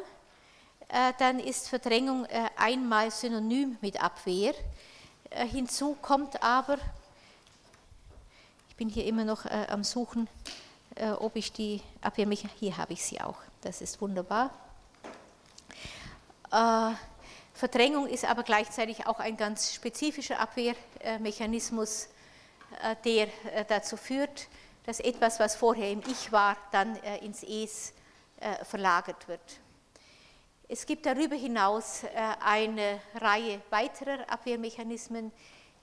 dann ist Verdrängung einmal synonym mit Abwehr. Hinzu kommt aber, ich bin hier immer noch am Suchen, äh, ob ich die Abwehrmechanismen, hier habe ich sie auch, das ist wunderbar. Äh, Verdrängung ist aber gleichzeitig auch ein ganz spezifischer Abwehrmechanismus, äh, der äh, dazu führt, dass etwas, was vorher im Ich war, dann äh, ins Es äh, verlagert wird. Es gibt darüber hinaus eine Reihe weiterer Abwehrmechanismen,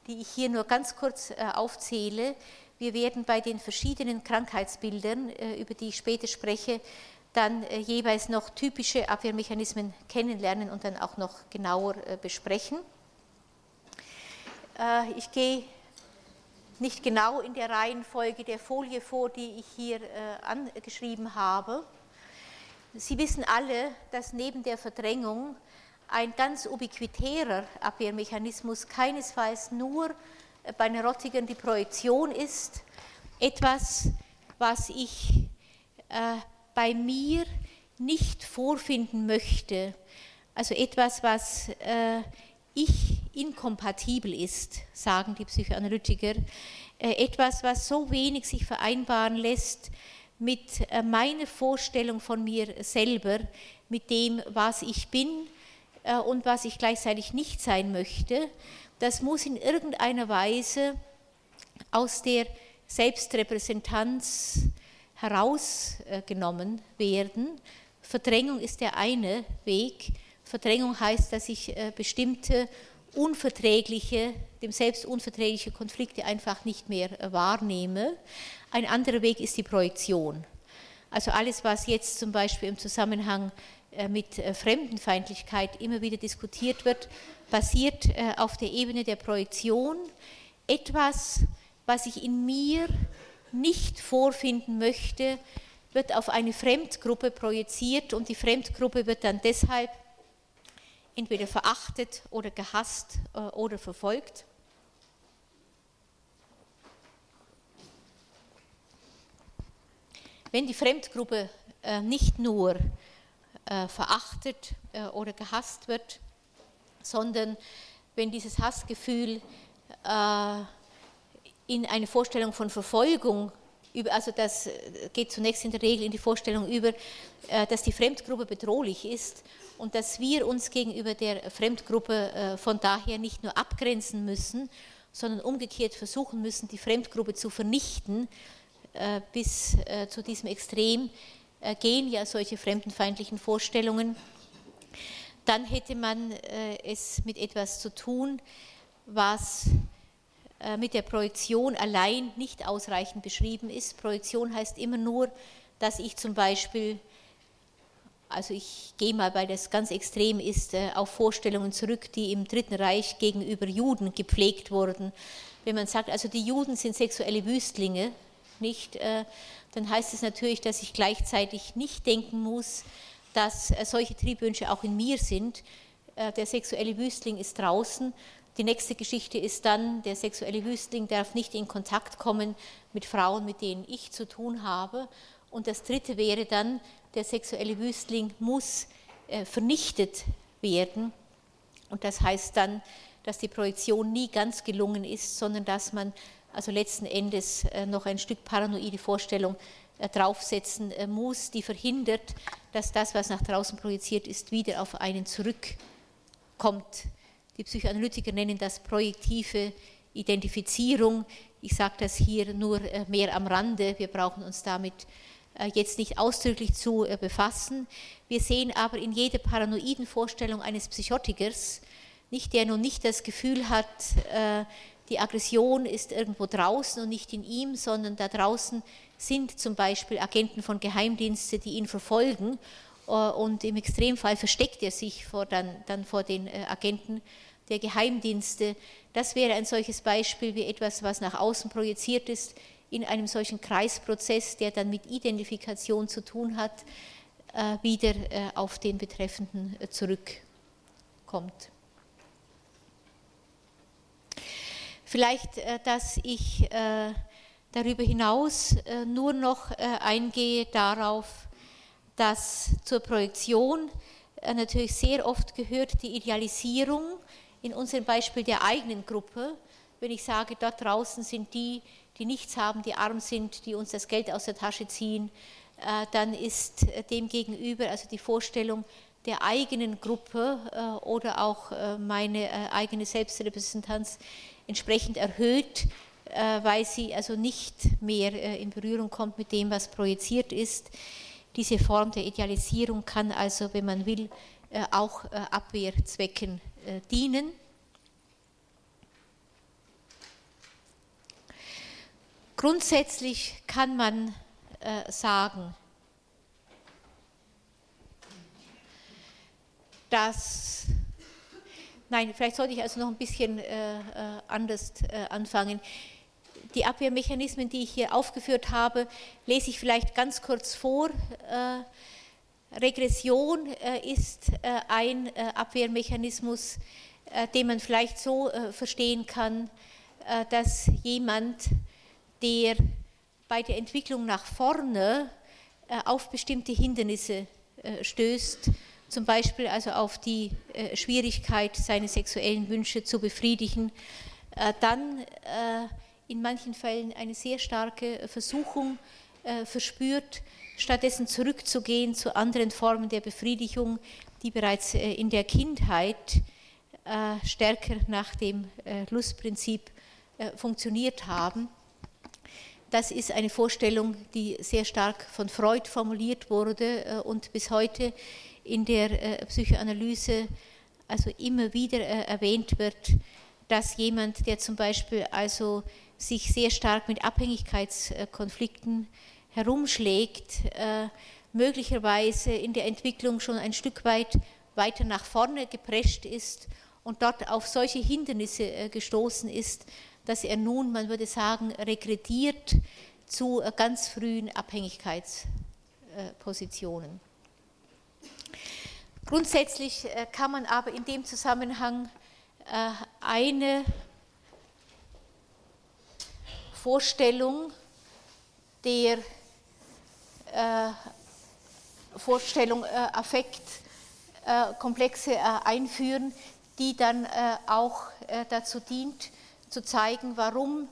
die ich hier nur ganz kurz aufzähle, wir werden bei den verschiedenen Krankheitsbildern, äh, über die ich später spreche, dann äh, jeweils noch typische Abwehrmechanismen kennenlernen und dann auch noch genauer äh, besprechen. Ich gehe nicht genau in der Reihenfolge der Folie vor, die ich hier angeschrieben habe. Sie wissen alle, dass neben der Verdrängung ein ganz ubiquitärer Abwehrmechanismus keinesfalls nur bei Neurotikern die Projektion ist, etwas, was ich äh, bei mir nicht vorfinden möchte, also etwas, was äh, ich inkompatibel ist, sagen die Psychoanalytiker, äh, etwas, was so wenig sich vereinbaren lässt mit äh, meiner Vorstellung von mir selber, mit dem, was ich bin äh, und was ich gleichzeitig nicht sein möchte, das muss in irgendeiner Weise aus der Selbstrepräsentanz herausgenommen werden. Verdrängung ist der eine Weg. Verdrängung heißt, dass ich äh, bestimmte unverträgliche, dem Selbst unverträgliche Konflikte einfach nicht mehr äh, wahrnehme. Ein anderer Weg ist die Projektion. Also alles, was jetzt zum Beispiel im Zusammenhang äh, mit Fremdenfeindlichkeit immer wieder diskutiert wird, basiert äh, auf der Ebene der Projektion. Etwas, was ich in mir nicht vorfinden möchte, wird auf eine Fremdgruppe projiziert und die Fremdgruppe wird dann deshalb entweder verachtet oder gehasst äh, oder verfolgt. Wenn die Fremdgruppe äh, nicht nur verachtet oder gehasst wird, sondern wenn dieses Hassgefühl äh, in eine Vorstellung von Verfolgung also das geht zunächst in der Regel in die Vorstellung über, äh, dass die Fremdgruppe bedrohlich ist und dass wir uns gegenüber der Fremdgruppe äh, von daher nicht nur abgrenzen müssen, sondern umgekehrt versuchen müssen, die Fremdgruppe zu vernichten. Bis zu diesem Extrem gehen ja solche fremdenfeindlichen Vorstellungen dann hätte man äh, es mit etwas zu tun, was äh, mit der Projektion allein nicht ausreichend beschrieben ist. Projektion heißt immer nur, dass ich zum Beispiel, also ich gehe mal, weil das ganz extrem ist, äh, auf Vorstellungen zurück, die im Dritten Reich gegenüber Juden gepflegt wurden. Wenn man sagt, also die Juden sind sexuelle Wüstlinge, nicht, dann heißt es natürlich, dass ich gleichzeitig nicht denken muss, dass äh, solche Triebwünsche auch in mir sind. Äh, der sexuelle Wüstling ist draußen. Die nächste Geschichte ist dann, der sexuelle Wüstling darf nicht in Kontakt kommen mit Frauen, mit denen ich zu tun habe. Und das dritte wäre dann, der sexuelle Wüstling muss äh, vernichtet werden. Und das heißt dann, dass die Projektion nie ganz gelungen ist, sondern dass man also letzten Endes noch ein Stück paranoide Vorstellung draufsetzen muss, die verhindert, dass das, was nach draußen projiziert ist, wieder auf einen zurückkommt. Die Psychoanalytiker nennen das projektive Identifizierung. Ich sage das hier nur mehr am Rande. Wir brauchen uns damit jetzt nicht ausdrücklich zu befassen. Wir sehen aber in jeder paranoiden Vorstellung eines Psychotikers, nicht der nun nicht das Gefühl hat, äh, die Aggression ist irgendwo draußen und nicht in ihm, sondern da draußen sind zum Beispiel Agenten von Geheimdiensten, die ihn verfolgen äh, und im Extremfall versteckt er sich vor dann, dann vor den äh, Agenten der Geheimdienste. Das wäre ein solches Beispiel wie etwas, was nach außen projiziert ist in einem solchen Kreisprozess, der dann mit Identifikation zu tun hat, wieder auf den Betreffenden zurückkommt. Vielleicht, äh, dass ich äh, darüber hinaus äh, nur noch eingehe darauf, dass zur Projektion natürlich sehr oft gehört die Idealisierung in unserem Beispiel der eigenen Gruppe. Wenn ich sage, dort draußen sind die, die nichts haben, die arm sind, die uns das Geld aus der Tasche ziehen, dann ist dem gegenüber also die Vorstellung der eigenen Gruppe oder auch meine eigene Selbstrepräsentanz entsprechend erhöht, äh, weil sie also nicht mehr äh, in Berührung kommt mit dem, was projiziert ist. Diese Form der Idealisierung kann also, wenn man will, äh, auch Abwehrzwecken dienen. Grundsätzlich kann man sagen, dass Nein, vielleicht sollte ich also noch ein bisschen äh, äh, anders äh, anfangen. Die Abwehrmechanismen, die ich hier aufgeführt habe, lese ich vielleicht ganz kurz vor. Äh, Regression äh, ist äh, ein Abwehrmechanismus, den man vielleicht so verstehen kann, dass jemand, der bei der Entwicklung nach vorne auf bestimmte Hindernisse stößt, zum Beispiel also auf die Schwierigkeit, seine sexuellen Wünsche zu befriedigen, dann in manchen Fällen eine sehr starke Versuchung verspürt, stattdessen zurückzugehen zu anderen Formen der Befriedigung, die bereits in der Kindheit stärker nach dem Lustprinzip funktioniert haben. Das ist eine Vorstellung, die sehr stark von Freud formuliert wurde und bis heute in der äh, Psychoanalyse also immer wieder äh, erwähnt wird, dass jemand, der zum Beispiel also sich sehr stark mit Abhängigkeitskonflikten herumschlägt, äh, möglicherweise in der Entwicklung schon ein Stück weit weiter nach vorne geprescht ist und dort auf solche Hindernisse gestoßen ist, dass er nun, man würde sagen, regrediert zu ganz frühen Abhängigkeitspositionen. Grundsätzlich äh, kann man aber in dem Zusammenhang äh, eine Vorstellung der äh, Vorstellung Affektkomplexe einführen, die dann auch dazu dient, zu zeigen, warum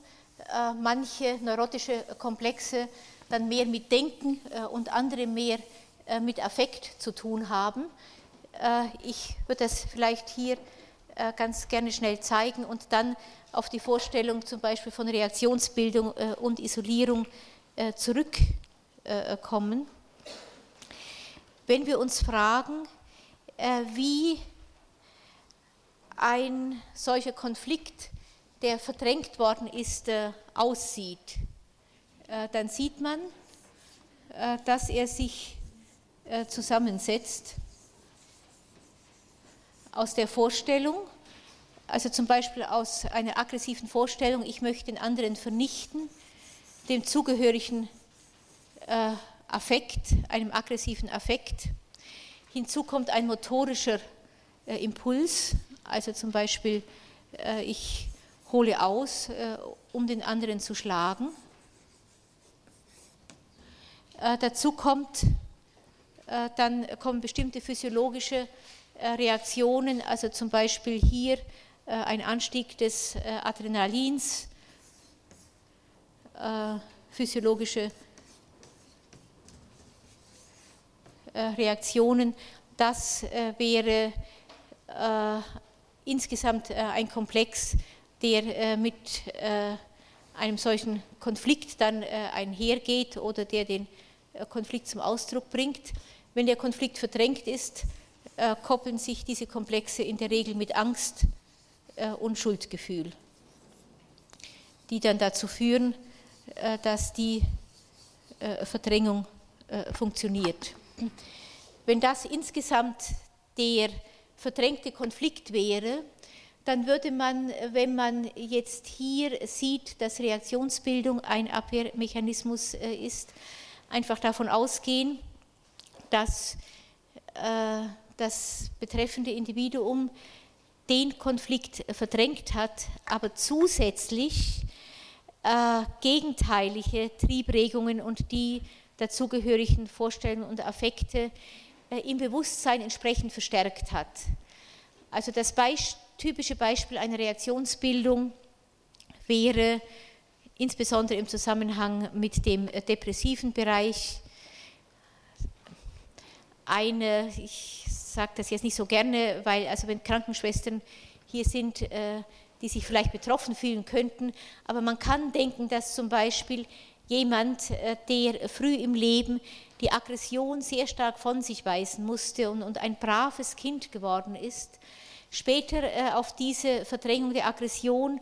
manche neurotische Komplexe dann mehr mit Denken und andere mehr mit Affekt zu tun haben. Äh, ich würde das vielleicht hier äh, ganz gerne schnell zeigen und dann auf die Vorstellung zum Beispiel von Reaktionsbildung äh, und Isolierung zurückkommen. Wenn wir uns fragen, wie ein solcher Konflikt, der verdrängt worden ist, aussieht, dann sieht man, dass er sich zusammensetzt aus der Vorstellung, also zum Beispiel aus einer aggressiven Vorstellung, ich möchte den anderen vernichten, dem zugehörigen äh, Affekt, einem aggressiven Affekt. Hinzu kommt ein motorischer äh, Impuls, also zum Beispiel äh, ich hole aus, äh, um den anderen zu schlagen. Äh, dazu kommt, äh, dann kommen bestimmte physiologische Reaktionen, also zum Beispiel hier ein Anstieg des äh, Adrenalins, äh, physiologische äh, Reaktionen. Das äh, wäre äh, insgesamt äh, ein Komplex, der mit einem solchen Konflikt dann einhergeht oder der den Konflikt zum Ausdruck bringt. Wenn der Konflikt verdrängt ist, koppeln sich diese Komplexe in der Regel mit Angst und Schuldgefühl, die dann dazu führen, dass die Verdrängung funktioniert. Wenn das insgesamt der verdrängte Konflikt wäre, dann würde man, wenn man jetzt hier sieht, dass Reaktionsbildung ein Abwehrmechanismus äh, ist, einfach davon ausgehen, dass äh, das betreffende Individuum den Konflikt verdrängt hat, aber zusätzlich äh, gegenteilige Triebregungen und die dazugehörigen Vorstellungen und Affekte äh, im Bewusstsein entsprechend verstärkt hat. Also das Beisp typische Beispiel einer Reaktionsbildung wäre insbesondere im Zusammenhang mit dem äh, depressiven Bereich eine, ich sage das jetzt nicht so gerne, weil also wenn Krankenschwestern hier sind, äh, die sich vielleicht betroffen fühlen könnten, aber man kann denken, dass zum Beispiel jemand, äh, der früh im Leben die Aggression sehr stark von sich weisen musste und, und ein braves Kind geworden ist, später äh, auf diese Verdrängung der Aggression,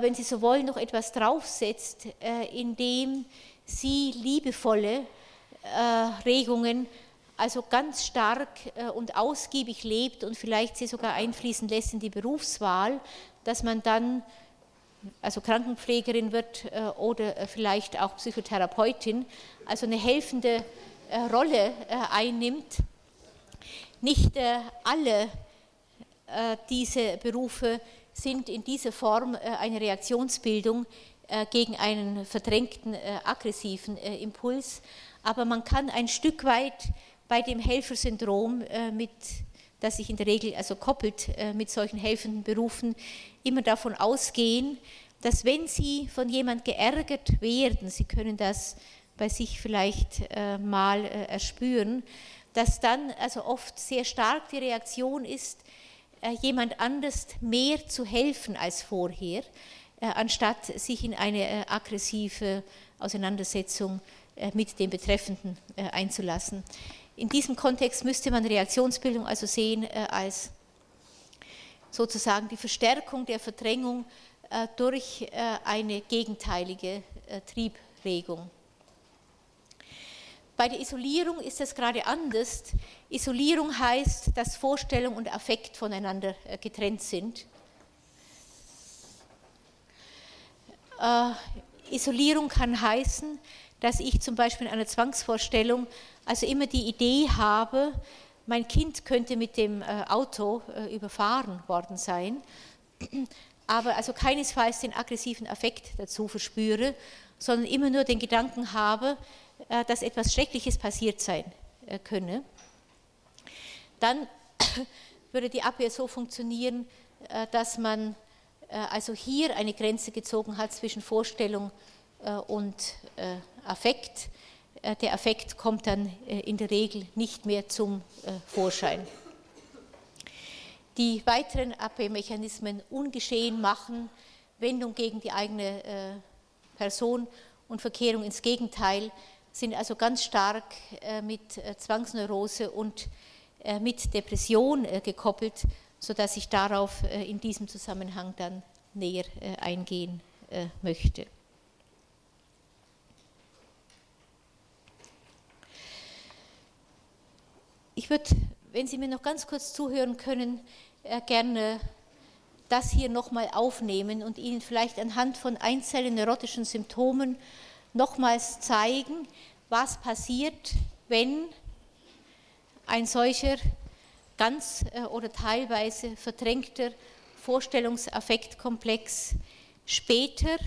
wenn Sie so wollen, noch etwas draufsetzt, indem sie liebevolle Regungen also ganz stark und ausgiebig lebt und vielleicht sie sogar einfließen lässt in die Berufswahl, dass man dann also Krankenpflegerin wird äh, oder äh, vielleicht auch Psychotherapeutin, also eine helfende äh, Rolle einnimmt. Nicht alle diese Berufe sind in dieser Form eine Reaktionsbildung gegen einen verdrängten aggressiven Impuls, aber man kann ein Stück weit bei dem Helfersyndrom mit das sich in der Regel also koppelt mit solchen helfenden Berufen, immer davon ausgehen, dass wenn Sie von jemand geärgert werden, Sie können das bei sich vielleicht äh, mal äh, erspüren, dass dann also oft sehr stark die Reaktion ist, äh, jemand anders mehr zu helfen als vorher, äh, anstatt sich in eine äh, aggressive Auseinandersetzung äh, mit dem Betreffenden einzulassen. In diesem Kontext müsste man Reaktionsbildung also sehen als sozusagen die Verstärkung der Verdrängung äh, durch äh, eine gegenteilige äh, Triebregung. Bei der Isolierung ist es gerade anders. Isolierung heißt, dass Vorstellung und Affekt voneinander getrennt sind. Isolierung kann heißen, dass ich zum Beispiel in einer Zwangsvorstellung also immer die Idee habe, mein Kind könnte mit dem äh, Auto äh, überfahren worden sein, aber also keinesfalls den aggressiven Affekt dazu verspüre, sondern immer nur den Gedanken habe, äh, dass etwas Schreckliches passiert sein könne. Dann würde die Abwehr so funktionieren, dass man also hier eine Grenze gezogen hat zwischen Vorstellung und Affekt der Affekt kommt dann äh, in der Regel nicht mehr zum äh, Vorschein. Die weiteren Abwehrmechanismen ungeschehen machen, Wendung gegen die eigene Person und Verkehrung ins Gegenteil sind also ganz stark mit Zwangsneurose und mit Depression gekoppelt, sodass ich darauf in diesem Zusammenhang dann näher eingehen möchte. Ich würde, wenn Sie mir noch ganz kurz zuhören können, äh, gerne das hier nochmal aufnehmen und Ihnen vielleicht anhand von einzelnen neurotischen Symptomen nochmals zeigen, was passiert, wenn ein solcher ganz äh, oder teilweise verdrängter Vorstellungsaffektkomplex später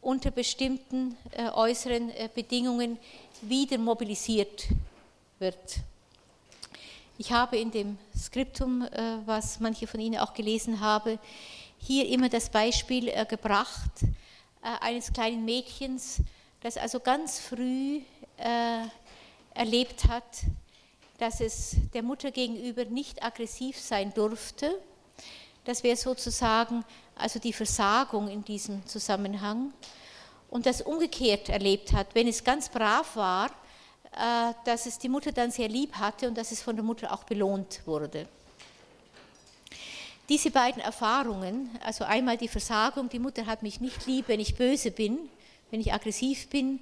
unter bestimmten äh, äußeren Bedingungen wieder mobilisiert wird. Ich habe in dem Skriptum, äh, was manche von Ihnen auch gelesen haben, hier immer das Beispiel äh, gebracht eines kleinen Mädchens, das also ganz früh erlebt hat, dass es der Mutter gegenüber nicht aggressiv sein durfte. Das wäre sozusagen also die Versagung in diesem Zusammenhang. Und das umgekehrt erlebt hat, wenn es ganz brav war, äh, dass es die Mutter dann sehr lieb hatte und dass es von der Mutter auch belohnt wurde. Diese beiden Erfahrungen, also einmal die Versagung, die Mutter hat mich nicht lieb, wenn ich böse bin, wenn ich aggressiv bin,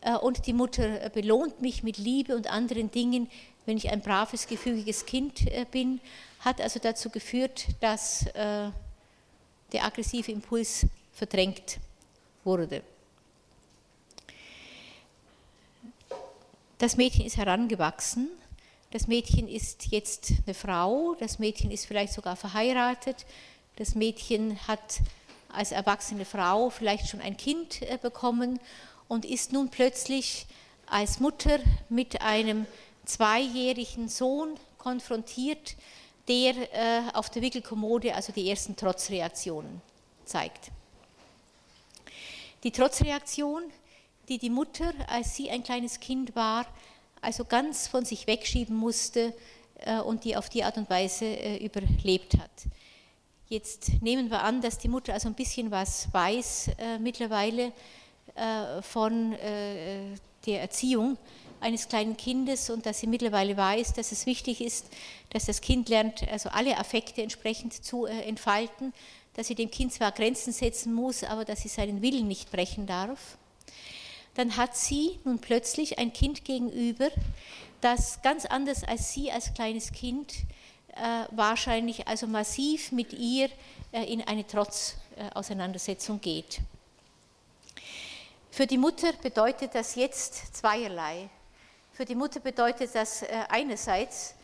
äh, und die Mutter belohnt mich mit Liebe und anderen Dingen, wenn ich ein braves, gefügiges Kind äh, bin, hat also dazu geführt, dass der aggressive Impuls verdrängt wurde. Das Mädchen ist herangewachsen. Das Mädchen ist jetzt eine Frau. Das Mädchen ist vielleicht sogar verheiratet. Das Mädchen hat als erwachsene Frau vielleicht schon ein Kind äh, bekommen und ist nun plötzlich als Mutter mit einem zweijährigen Sohn konfrontiert, der äh, auf der Wickelkommode also die ersten Trotzreaktionen zeigt. Die Trotzreaktion die die Mutter, als sie ein kleines Kind war, also ganz von sich wegschieben musste äh, und die auf die Art und Weise äh, überlebt hat. Jetzt nehmen wir an, dass die Mutter also ein bisschen was weiß äh, mittlerweile von der Erziehung eines kleinen Kindes und dass sie mittlerweile weiß, dass es wichtig ist, dass das Kind lernt, also alle Affekte entsprechend zu entfalten, dass sie dem Kind zwar Grenzen setzen muss, aber dass sie seinen Willen nicht brechen darf dann hat sie nun plötzlich ein Kind gegenüber, das ganz anders als sie als kleines Kind äh, wahrscheinlich also massiv mit ihr äh, in eine Trotzauseinandersetzung geht. Für die Mutter bedeutet das jetzt zweierlei. Für die Mutter bedeutet das äh, einerseits,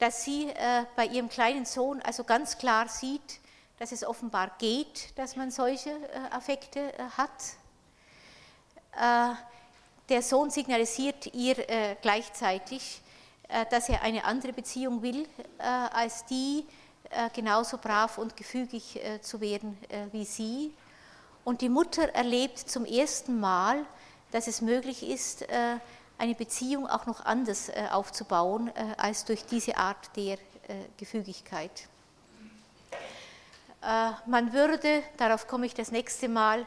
dass sie äh, bei ihrem kleinen Sohn also ganz klar sieht, dass es offenbar geht, dass man solche äh, Affekte äh, hat, der Sohn signalisiert ihr äh, gleichzeitig, äh, dass er eine andere Beziehung will, als die, genauso brav und gefügig zu werden wie sie. Und die Mutter erlebt zum ersten Mal, dass es möglich ist, eine Beziehung auch noch anders aufzubauen als durch diese Art der Gefügigkeit. Man würde, darauf komme ich das nächste Mal, äh,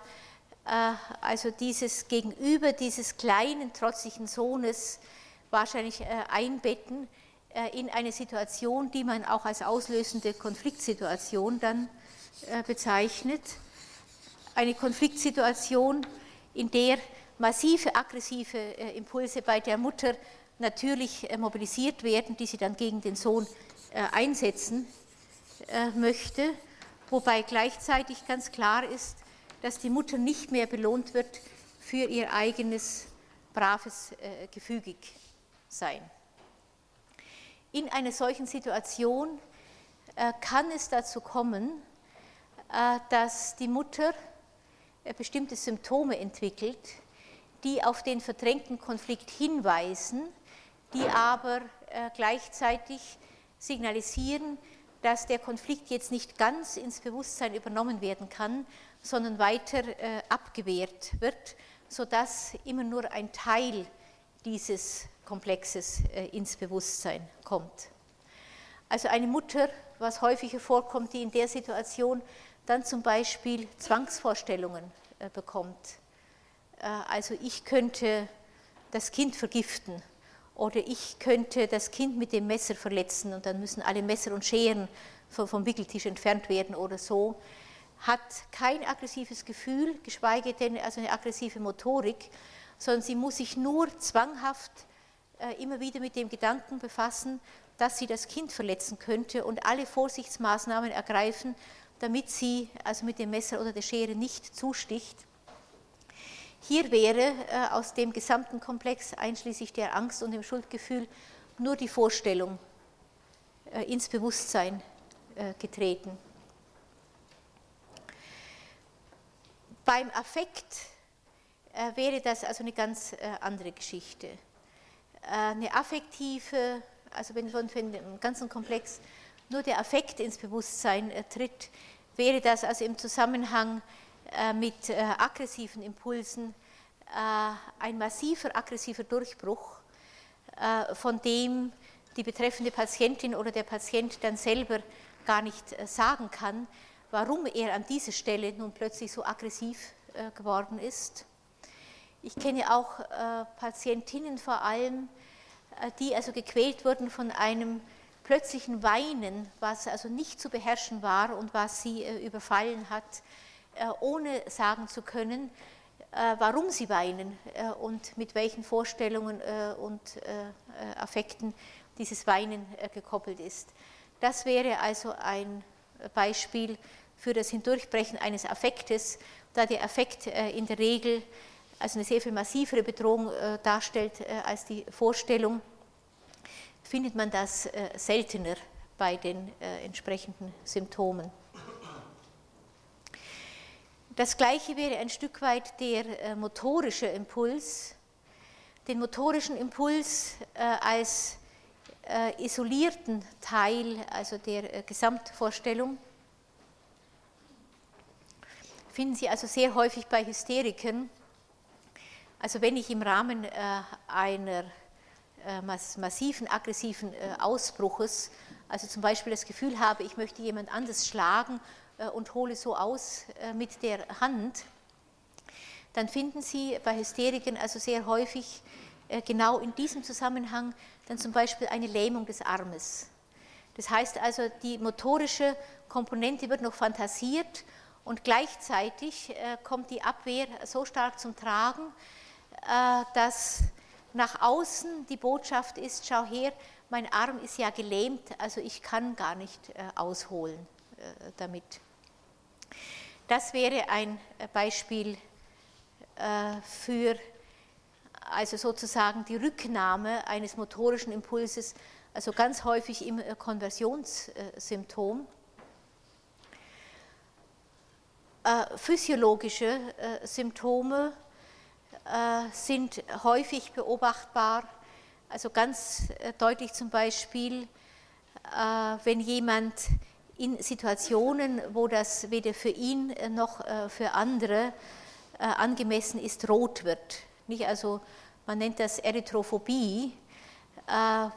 also dieses Gegenüber dieses kleinen, trotzigen Sohnes wahrscheinlich äh, einbetten äh, in eine Situation, die man auch als auslösende Konfliktsituation dann bezeichnet. Eine Konfliktsituation, in der massive aggressive Impulse bei der Mutter natürlich mobilisiert werden, die sie dann gegen den Sohn einsetzen möchte, wobei gleichzeitig ganz klar ist, dass die Mutter nicht mehr belohnt wird für ihr eigenes braves äh, gefügig sein. In einer solchen Situation äh, kann es dazu kommen, äh, dass die Mutter äh, bestimmte Symptome entwickelt, die auf den verdrängten Konflikt hinweisen, die aber äh, gleichzeitig signalisieren, dass der Konflikt jetzt nicht ganz ins Bewusstsein übernommen werden kann, sondern weiter äh, abgewehrt wird, sodass immer nur ein Teil dieses Komplexes äh, ins Bewusstsein kommt. Also eine Mutter, was häufiger vorkommt, die in der Situation dann zum Beispiel Zwangsvorstellungen äh, bekommt. Also ich könnte das Kind vergiften oder ich könnte das Kind mit dem Messer verletzen und dann müssen alle Messer und Scheren vom Wickeltisch entfernt werden oder so hat kein aggressives Gefühl, geschweige denn also eine aggressive Motorik, sondern sie muss sich nur zwanghaft äh, immer wieder mit dem Gedanken befassen, dass sie das Kind verletzen könnte und alle Vorsichtsmaßnahmen ergreifen, damit sie also mit dem Messer oder der Schere nicht zusticht. Hier wäre äh, aus dem gesamten Komplex einschließlich der Angst und dem Schuldgefühl nur die Vorstellung äh, ins Bewusstsein getreten. Beim Affekt äh, wäre das also eine ganz äh, andere Geschichte. Äh, eine affektive, also wenn von dem ganzen Komplex nur der Affekt ins Bewusstsein tritt, wäre das also im Zusammenhang mit aggressiven Impulsen ein massiver aggressiver Durchbruch, von dem die betreffende Patientin oder der Patient dann selber gar nicht sagen kann, warum er an dieser Stelle nun plötzlich so aggressiv geworden ist. Ich kenne auch Patientinnen vor allem, die also gequält wurden von einem plötzlichen Weinen, was also nicht zu beherrschen war und was sie äh, überfallen hat, äh, ohne sagen zu können, äh, warum sie weinen und mit welchen Vorstellungen und Affekten dieses Weinen gekoppelt ist. Das wäre also ein Beispiel für das Hindurchbrechen eines Affektes, da der Affekt in der Regel also eine sehr viel massivere Bedrohung darstellt als die Vorstellung findet man das äh, seltener bei den äh, entsprechenden Symptomen. Das gleiche wäre ein Stück weit der äh, motorische Impuls. Den motorischen Impuls als isolierten Teil, also der Gesamtvorstellung, finden Sie also sehr häufig bei Hysterikern. Also wenn ich im Rahmen einer äh, massiven aggressiven äh, Ausbruches, also zum Beispiel das Gefühl habe, ich möchte jemand anders schlagen äh, und hole so aus mit der Hand, dann finden Sie bei Hysteriken also sehr häufig genau in diesem Zusammenhang dann zum Beispiel eine Lähmung des Armes. Das heißt also, die motorische Komponente wird noch fantasiert und gleichzeitig kommt die Abwehr so stark zum Tragen, dass nach außen die Botschaft ist, schau her, mein Arm ist ja gelähmt, also ich kann gar nicht äh, ausholen äh, damit. Das wäre ein äh, Beispiel für also sozusagen die Rücknahme eines motorischen Impulses, also ganz häufig im Konversionssymptom. Physiologische Symptome äh, sind häufig beobachtbar. Also ganz äh, deutlich zum Beispiel, äh, wenn jemand in Situationen, wo das weder für ihn noch für andere angemessen ist, rot wird. Nicht? Also man nennt das Erythrophobie,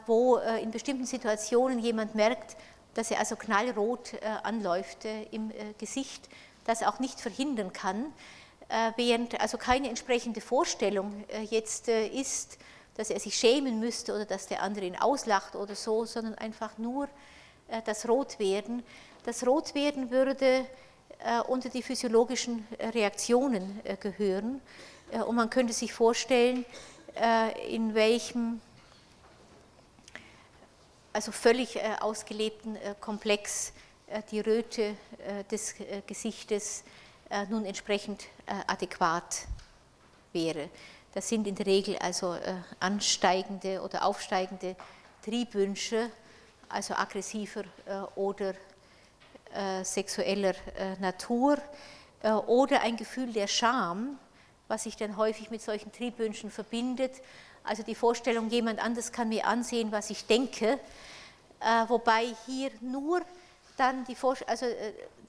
wo in bestimmten Situationen jemand merkt, dass er also knallrot anläuft im Gesicht, das auch nicht verhindern kann. Äh, während also keine entsprechende Vorstellung äh, jetzt äh, ist, dass er sich schämen müsste oder dass der andere ihn auslacht oder so, sondern einfach nur das Rotwerden. Das Rotwerden würde unter die physiologischen Reaktionen gehören und man könnte sich vorstellen, in welchem also völlig ausgelebten Komplex die Röte des Gesichtes äh, nun entsprechend äh, adäquat wäre. Das sind in der Regel also äh, ansteigende oder aufsteigende Triebwünsche, also aggressiver oder sexueller Natur oder ein Gefühl der Scham, was sich dann häufig mit solchen Triebwünschen verbindet. Also die Vorstellung, jemand anders kann mir ansehen, was ich denke, wobei hier nur dann die, also,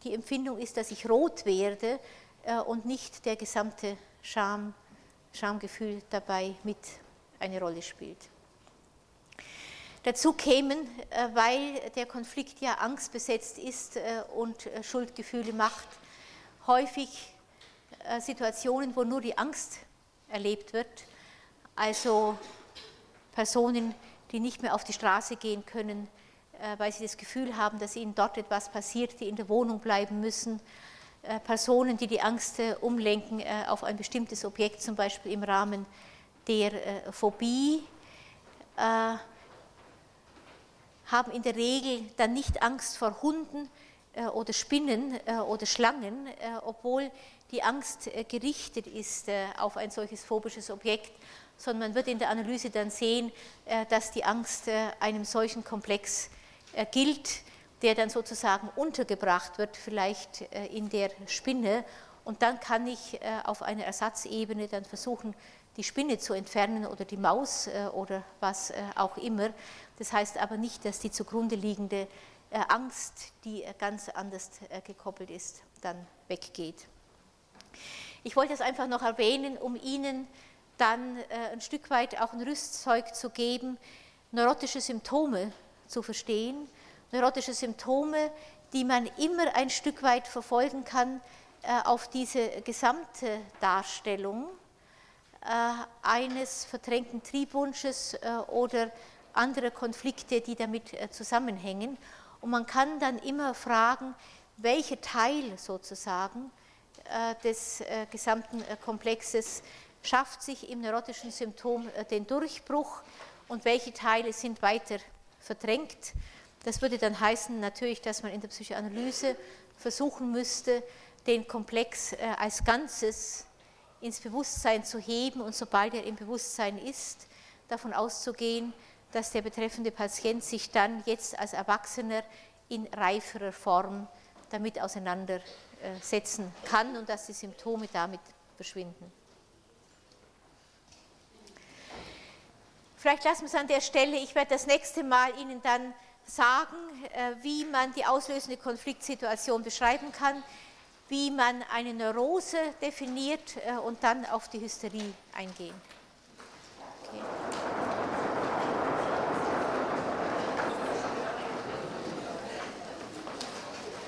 die Empfindung ist, dass ich rot werde äh, und nicht der gesamte Scham, Schamgefühl dabei mit eine Rolle spielt. Dazu kämen, äh, weil der Konflikt ja angstbesetzt ist äh, und Schuldgefühle macht, häufig Situationen, wo nur die Angst erlebt wird, also Personen, die nicht mehr auf die Straße gehen können, äh, weil sie das Gefühl haben, dass ihnen dort etwas passiert, die in der Wohnung bleiben müssen. Äh, Personen, die die Angst äh, umlenken auf ein bestimmtes Objekt, zum Beispiel im Rahmen der Phobie, haben in der Regel dann nicht Angst vor Hunden oder Spinnen oder Schlangen, obwohl die Angst gerichtet ist auf ein solches phobisches Objekt, sondern man wird in der Analyse dann sehen, dass die Angst einem solchen Komplex äh, gilt, der dann sozusagen untergebracht wird, vielleicht äh, in der Spinne. Und dann kann ich äh, auf einer Ersatzebene dann versuchen, die Spinne zu entfernen oder die Maus oder was auch immer. Das heißt aber nicht, dass die zugrunde liegende Angst, die ganz anders gekoppelt ist, dann weggeht. Ich wollte es einfach noch erwähnen, um Ihnen dann äh, ein Stück weit auch ein Rüstzeug zu geben, neurotische Symptome zu verstehen. Neurotische Symptome, die man immer ein Stück weit verfolgen kann äh, auf diese gesamte Darstellung äh, eines verdrängten Triebwunsches oder andere Konflikte, die damit zusammenhängen. Und man kann dann immer fragen, welcher Teil sozusagen des gesamten Komplexes schafft sich im neurotischen Symptom den Durchbruch und welche Teile sind weiter verdrängt. Das würde dann heißen natürlich, dass man in der Psychoanalyse versuchen müsste, den Komplex als Ganzes ins Bewusstsein zu heben und sobald er im Bewusstsein ist, davon auszugehen, dass der betreffende Patient sich dann jetzt als Erwachsener in reiferer Form damit auseinandersetzen kann und dass die Symptome damit verschwinden. Vielleicht lassen wir es an der Stelle. Ich werde das nächste Mal Ihnen dann sagen, äh, wie man die auslösende Konfliktsituation beschreiben kann wie man eine Neurose definiert äh, und dann auf die Hysterie eingehen. Okay.